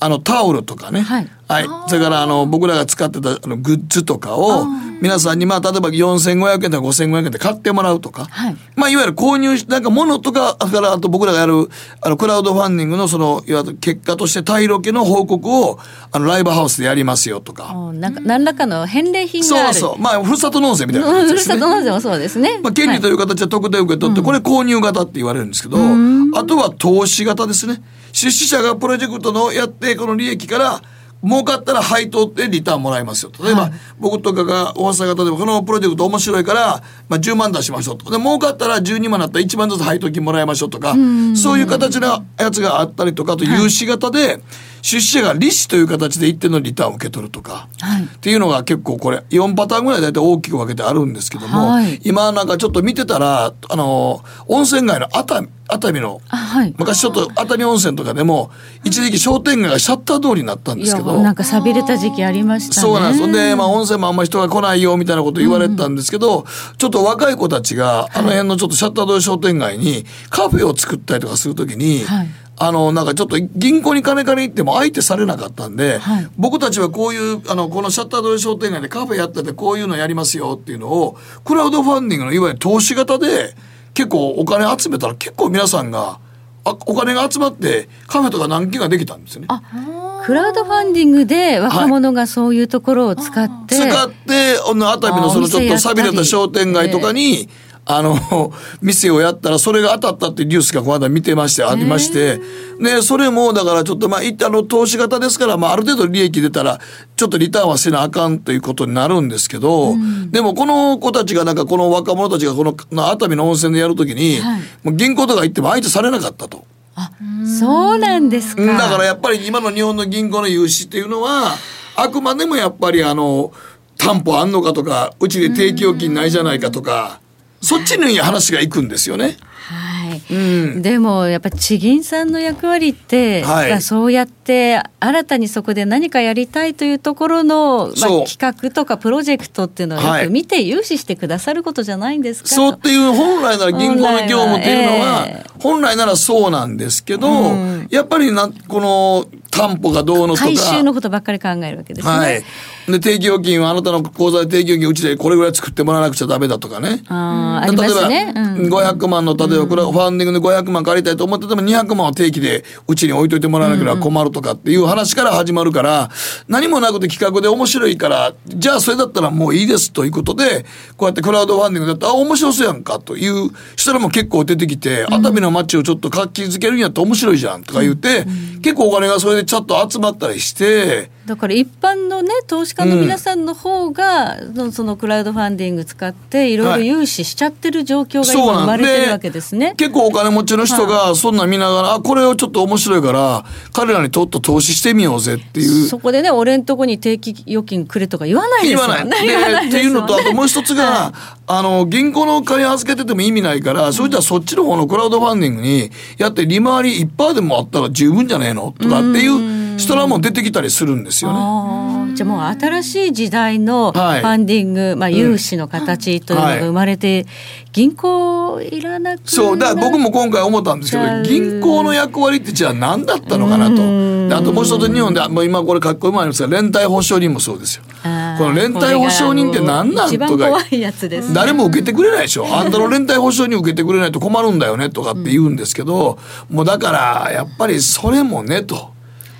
あのタオルとかね、はい。はい。それからあの僕らが使ってたあのグッズとかを皆さんにまあ例えば4500円とか5500円で買ってもらうとか、はいまあいわゆる購入しなんか物とかからあと僕らがやるあのクラウドファンディングのそのいわゆる結果としてタイロケの報告をあのライブハウスでやりますよとか。おなんか何らかの返礼品があるそうそう。まあふるさと納税みたいな感じですね。さと納税もそうですね、まあ、権利という形で特典を受け取って、これ購入型って言われるんですけど、あとは投資型ですね。出資者がプロジェクトのやって、この利益から、儲かったら配当でリターンもらえますよと。例えば、僕とかが大阪方でもこのプロジェクト面白いから、まあ、10万出しましょうと。で、儲かったら12万だったら1万ずつ配当金もらいましょうとか、そういう形のやつがあったりとか、あと融資型で、出資者が利子という形で一定のリターンを受け取るとか、っていうのが結構これ4パターンぐらい大体大きく分けてあるんですけども、はい。今なんかちょっと見てたら、あの、温泉街の熱海熱海のあはい。昔ちょっと熱海温泉とかでも一時期商店街がシャッター通りになったんですけどなんか寂れた時期ありましたね。そうなんです。で、まあ温泉もあんまり人が来ないよみたいなこと言われてたんですけど、ちょっと若い子たちがあの辺のちょっとシャッター通り商店街にカフェを作ったりとかするときに、はい。あの、なんかちょっと銀行に金借りに行っても相手されなかったんで、はい。僕たちはこういう、あの、このシャッター通り商店街でカフェやっててこういうのやりますよっていうのを、クラウドファンディングのいわゆる投資型で結構お金集めたら結構皆さんが、あお金が集まってカフェとか何軒ができたんですよね。クラウドファンディングで若者がそういうところを使って、使って、あの熱海のそのちょっと寂れた商店街とかに、あの、店をやったら、それが当たったっていうニュースがこの間見てまして、ありまして、で、それも、だからちょっと、まあ、いあの、投資型ですから、まあ、ある程度利益出たら、ちょっとリターンはせなあかんということになるんですけど、でも、この子たちが、なんか、この若者たちが、この、な熱海の温泉でやるときに、もう銀行とか行っても相手されなかったと。そうなんですか。だからやっぱり今の日本の銀行の融資っていうのはあくまでもやっぱりあの担保あんのかとかうちで定期預金ないじゃないかとかそっちに話がいくんですよね。はい、でもやっぱ地銀さんの役割って、はい。まあそうやって新たにそこで何かやりたいというところの、まあ、企画とかプロジェクトっていうのははい。よく見て融資してくださることじゃないんですか？とそうっていう本来なら銀行の業務っていうのは本来はえ。本来ならそうなんですけどやっぱりなこの担保がどうのとか。回収のことばっかり考えるわけですね。はい。で、定期預金はあなたの口座で定期預金うちでこれぐらい作ってもらわなくちゃダメだとかね。あーありますね。うん例えば、500万の、例えば、これはファンディングで500万借りたいと思ってても、200万は定期でうちに置いといてもらわなければ困るとかっていう話から始まるから、何もなくて企画で面白いから、じゃあそれだったらもういいですということで、こうやってクラウドファンディングだったら、あ、面白そうやんかという人らも結構出てきて、熱海の街をちょっと活気づけるんやったら面白いじゃんとか言って、結構お金がそれでちょっと集まったりして、だから一般のね投資家の皆さんの方が、そのそのクラウドファンディング使っていろいろ融資しちゃってる状況が今生まれてでるわけですね。結構お金持ちの人がそんなん見ながら、あ、これをちょっと面白いから、彼らにとっと投資してみようぜっていう。そこでね俺んとこに定期預金くれとか言わないです言わない。もんね。言わない で、っていうのと、あともう一つが、あの、銀行の金預けてても意味ないから、そういったらそっちの方のクラウドファンディングにやって利回り1%でもあったら十分じゃねえの？とかっていう人らも出てきたりするんですよね。じゃあもう新しい時代のフはいァンディング、まあ、融資の形というのが生まれて、銀行いらなくなそう、だから僕も今回思ったんですけど、銀行の役割ってじゃあ何だったのかなと。であともう一つ日本で、もう今これかっこいいもありますが、連帯保証人もそうですよ。この連帯保証人って何なんとか怖いやつです、ね。誰も受けてくれないでしょ。あんたの連帯保証人受けてくれないと困るんだよねとかって言うんですけど、もうだからやっぱりそれもねと。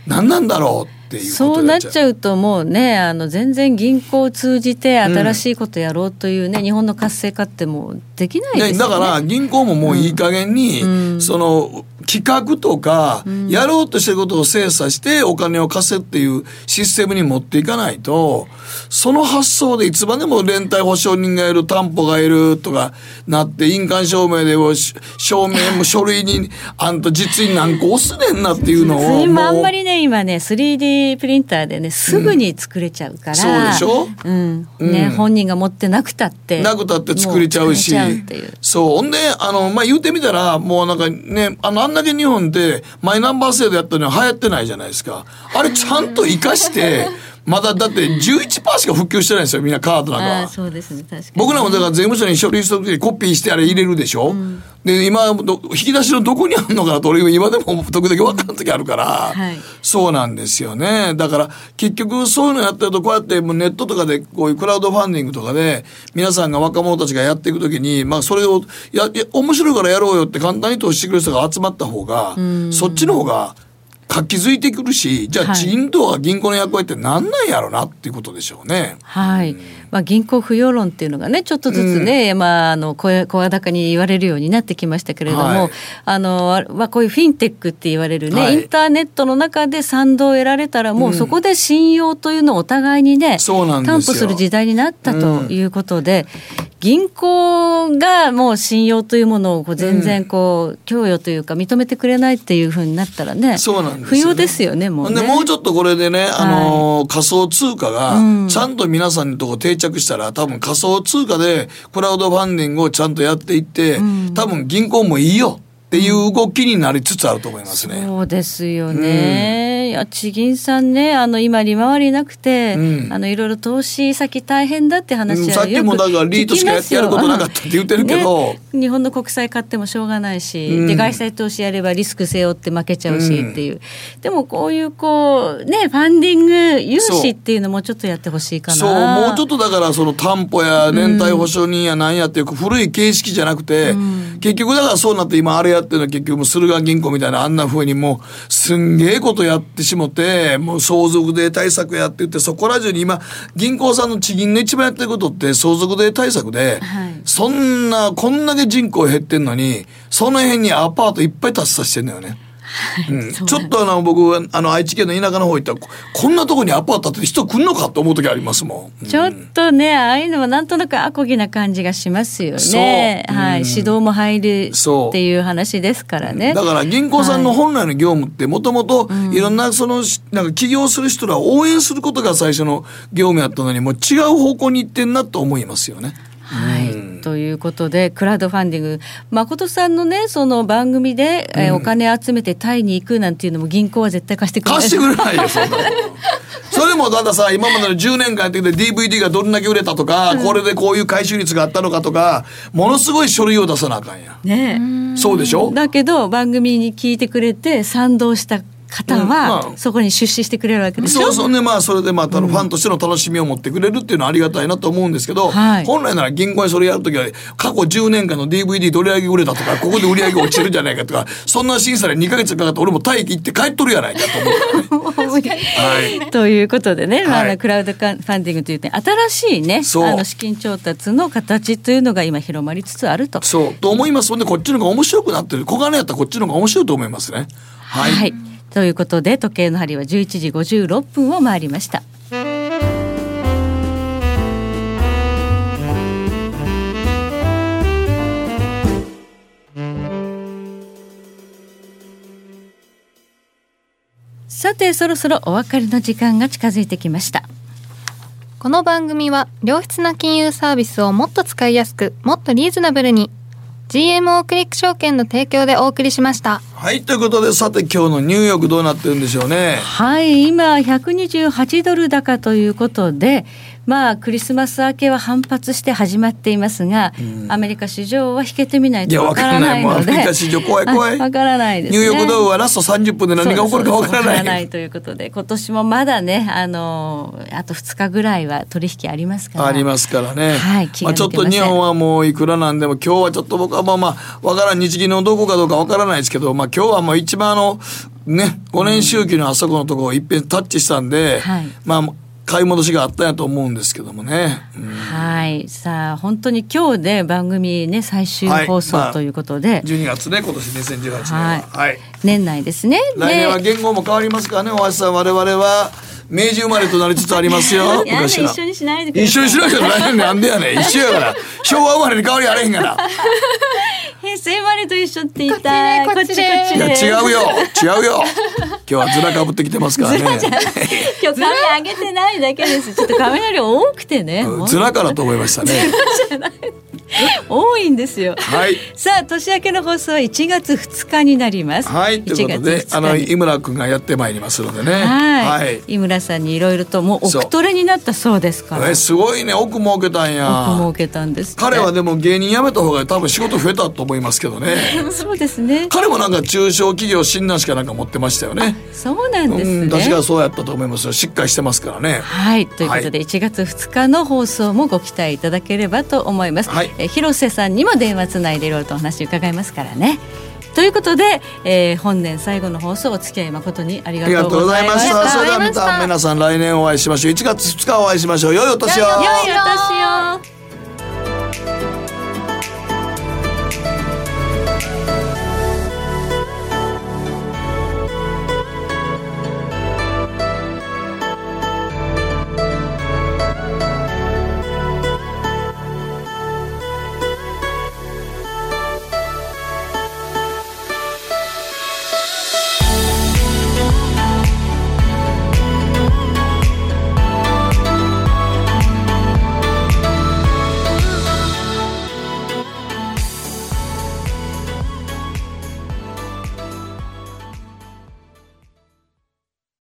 何なんだろうっていうそうなっちゃうともうねあの全然銀行を通じて新しいことやろうというね、日本の活性化ってもうできないですよね。ねだから銀行ももういい加減に、その企画とか、やろうとしてることを精査してお金を貸せっていうシステムに持っていかないと、その発想でいつまでも連帯保証人がいる、担保がいるとかなって、印鑑証明で証明も書類に、あんた実に何個押すねんなっていうのを。今あんまりね今ね 3D プリンターでねすぐに作れちゃうから、そうでしょ？うん。ねうん。本人が持ってなくたってなくたって作れちゃうし。ううそう。ほんであの、まあ、言うてみたらもうなんかねあのあんだけ日本でマイナンバー制度やったのに流行ってないじゃないですか。あれちゃんと生かしてまだだって11%しか普及してないんですよみんなカードなんかそうですね確かに。僕らもだから税務署に書類しとく時にコピーしてあれ入れるでしょ、で今ど引き出しのどこにあるのかなと俺今でも時々分からん時あるから、はい。そうなんですよね。だから結局そういうのやってるとこうやってもうネットとかでこういうクラウドファンディングとかで皆さんが若者たちがやっていく時にまあそれをや面白いからやろうよって簡単に投資してくれる人が集まった方が、そっちの方が活気づいてくるしじゃあ地銀とか銀行の役割って何なんやろなっていうことでしょうね。はい、まあ、銀行不要論っていうのがねちょっとずつね、まあ、あの声声高に言われるようになってきましたけれども、はい。あのまあ、こういうフィンテックって言われるね、はい。インターネットの中で賛同を得られたらもうそこで信用というのをお互いにね、そうなんですよ。担保する時代になったということで、銀行がもう信用というものをこう全然こう供与というか認めてくれないっていうふうになったらねそうなんですよね。不要ですよねもほうんね。でもうちょっとこれでね、あのー仮想通貨うん。がちゃんと皆さんのとこ定着したら多分仮想通貨でクラウドファンディングをちゃんとやっていって、多分銀行もいいよっていう動きになりつつあると思いますね。そうですよね。いや地銀さんねあの今利回りなくて、うん。あのいろいろ投資先大変だって話はさっきもだからリートしかやってやることなかったって言ってるけど、ね。日本の国債買ってもしょうがないし、うん。で外債投資やればリスク背負って負けちゃうしうん。っていう、でもこういうこうねファンディング融資っていうのもちょっとやってほしいかな。そうもうちょっとだからその担保や連帯保証人やなんやっていう古い形式じゃなくて、結局だからそうなって今あれやってるのは結局もう駿河銀行みたいなあんな風にもうすんげえことやってしもてもう相続税対策やって言ってそこら中に今銀行さんの地銀の一番やってることって相続税対策で、そんなこんだけ人口減ってんのにその辺にアパートいっぱい建てさせてんのよね。うん、ちょっとあの僕はあの愛知県の田舎の方行ったらここんなとこにアパート建てて人来んのかと思う時ありますもん。ちょっとね、ああいうのもなんとなくアコギな感じがしますよね。そう。はい、うん。指導も入るっていう話ですからね。だから銀行さんの本来の業務ってもともといろんなそのしなんか起業する人らを応援することが最初の業務やったのにもう違う方向に行ってんなと思いますよね。はい、ということでクラウドファンディング。誠さんのねその番組で、えーお金集めてタイに行くなんていうのも銀行は絶対貸してくれない。貸してくれないよそんなの。それもたださ今までの10年間やってきて DVD がどれだけ売れたとか、これでこういう回収率があったのかとかものすごい書類を出さなあかんやね。そうでしょ？だけど番組に聞いてくれて賛同した方はあ。そこに出資してくれるわけでしょ、そうそうね。まあそれでまあ、ファンとしての楽しみを持ってくれるっていうのはありがたいなと思うんですけど、はい。本来なら銀行にそれやるときは過去10年間の DVD どれだけ売れたとかここで売り上げ落ちてるんじゃないかとか そんな審査で2ヶ月かかって俺も待機行って帰っとるやないかと思う。はい。ということでね、まあクラウドファンディングというね新しいねあの資金調達の形というのが今広まりつつあると。そう。と思います。ほんでこっちの方が面白くなってる。小金やったらこっちの方が面白いと思いますね。はい、はい、ということで時計の針は11時56分を回りました。さてそろそろお別れの時間が近づいてきました。この番組は良質な金融サービスをもっと使いやすくもっとリーズナブルに GMO クリック証券の提供でお送りしましたはい、ということでさて今日のニューヨークどうなってるんでしょうね。はい今128ドル高ということでまあクリスマス明けは反発して始まっていますが、アメリカ市場は引けてみないいやとわからないのでわからないもうアメリカ市場怖い怖いわからないですねニューヨークドームはラスト30分で何が起こるかわからない。ということで今年もまだねあのあと2日ぐらいは取引ありますからありますからね。はい気まあちょっと日本はもういくらなんでも今日はちょっと僕はまあまあわからん日銀のどこかどうかわからないですけど、まあ今日はもう一番あのね5年周期のあそこのところをいっぺんタッチしたんで、はい。まあ買い戻しがあったんやと思うんですけどもね。うんはい。さあ本当に今日で番組ね最終放送ということで、12月ね今年2018年は。はい。はい。年内ですね。来年はで言語も変わりますからね、大橋さん。我々は明治生まれとなりつつありますよ。昔は一緒にしないでください。一緒にしなきゃ大変なんでやねん。一緒やから。昭和生まれに変わりあれへんから平成生まれと一緒って言いたい。こっちこっちいやで違うよ。違うよ。今日はズラかぶってきてますからね。今日髪上げてないだけです。ちょっと髪の量多くてね。ズラからと思いましたね 多いんですよ。はい。さあ年明けの放送は1月2日になります。はい。ということで1月2あの井村君がやってまいりますのでね。はい、はい。井村さんにいろいろともう奥トレになったそうですから。えすごいね。奥儲けたんや。奥儲けたんです彼はでも芸人辞めた方が多分仕事増えたと思いますけどね。そうですね。彼もなんか中小企業診断士かなんか持ってましたよね。そうなんですうん。ね確かそうやったと思いますよ。しっかりしてますからね。はい。ということで1月2日の放送もご期待いただければと思います、はいえ広瀬さんにも電話つないでいろいろとお話伺いますからね。ということで、えー、本年最後の放送お付き合い誠にありがとうございました。それでは皆さん来年お会いしましょう。1月2日お会いしましょう。良いお年を。良いお年を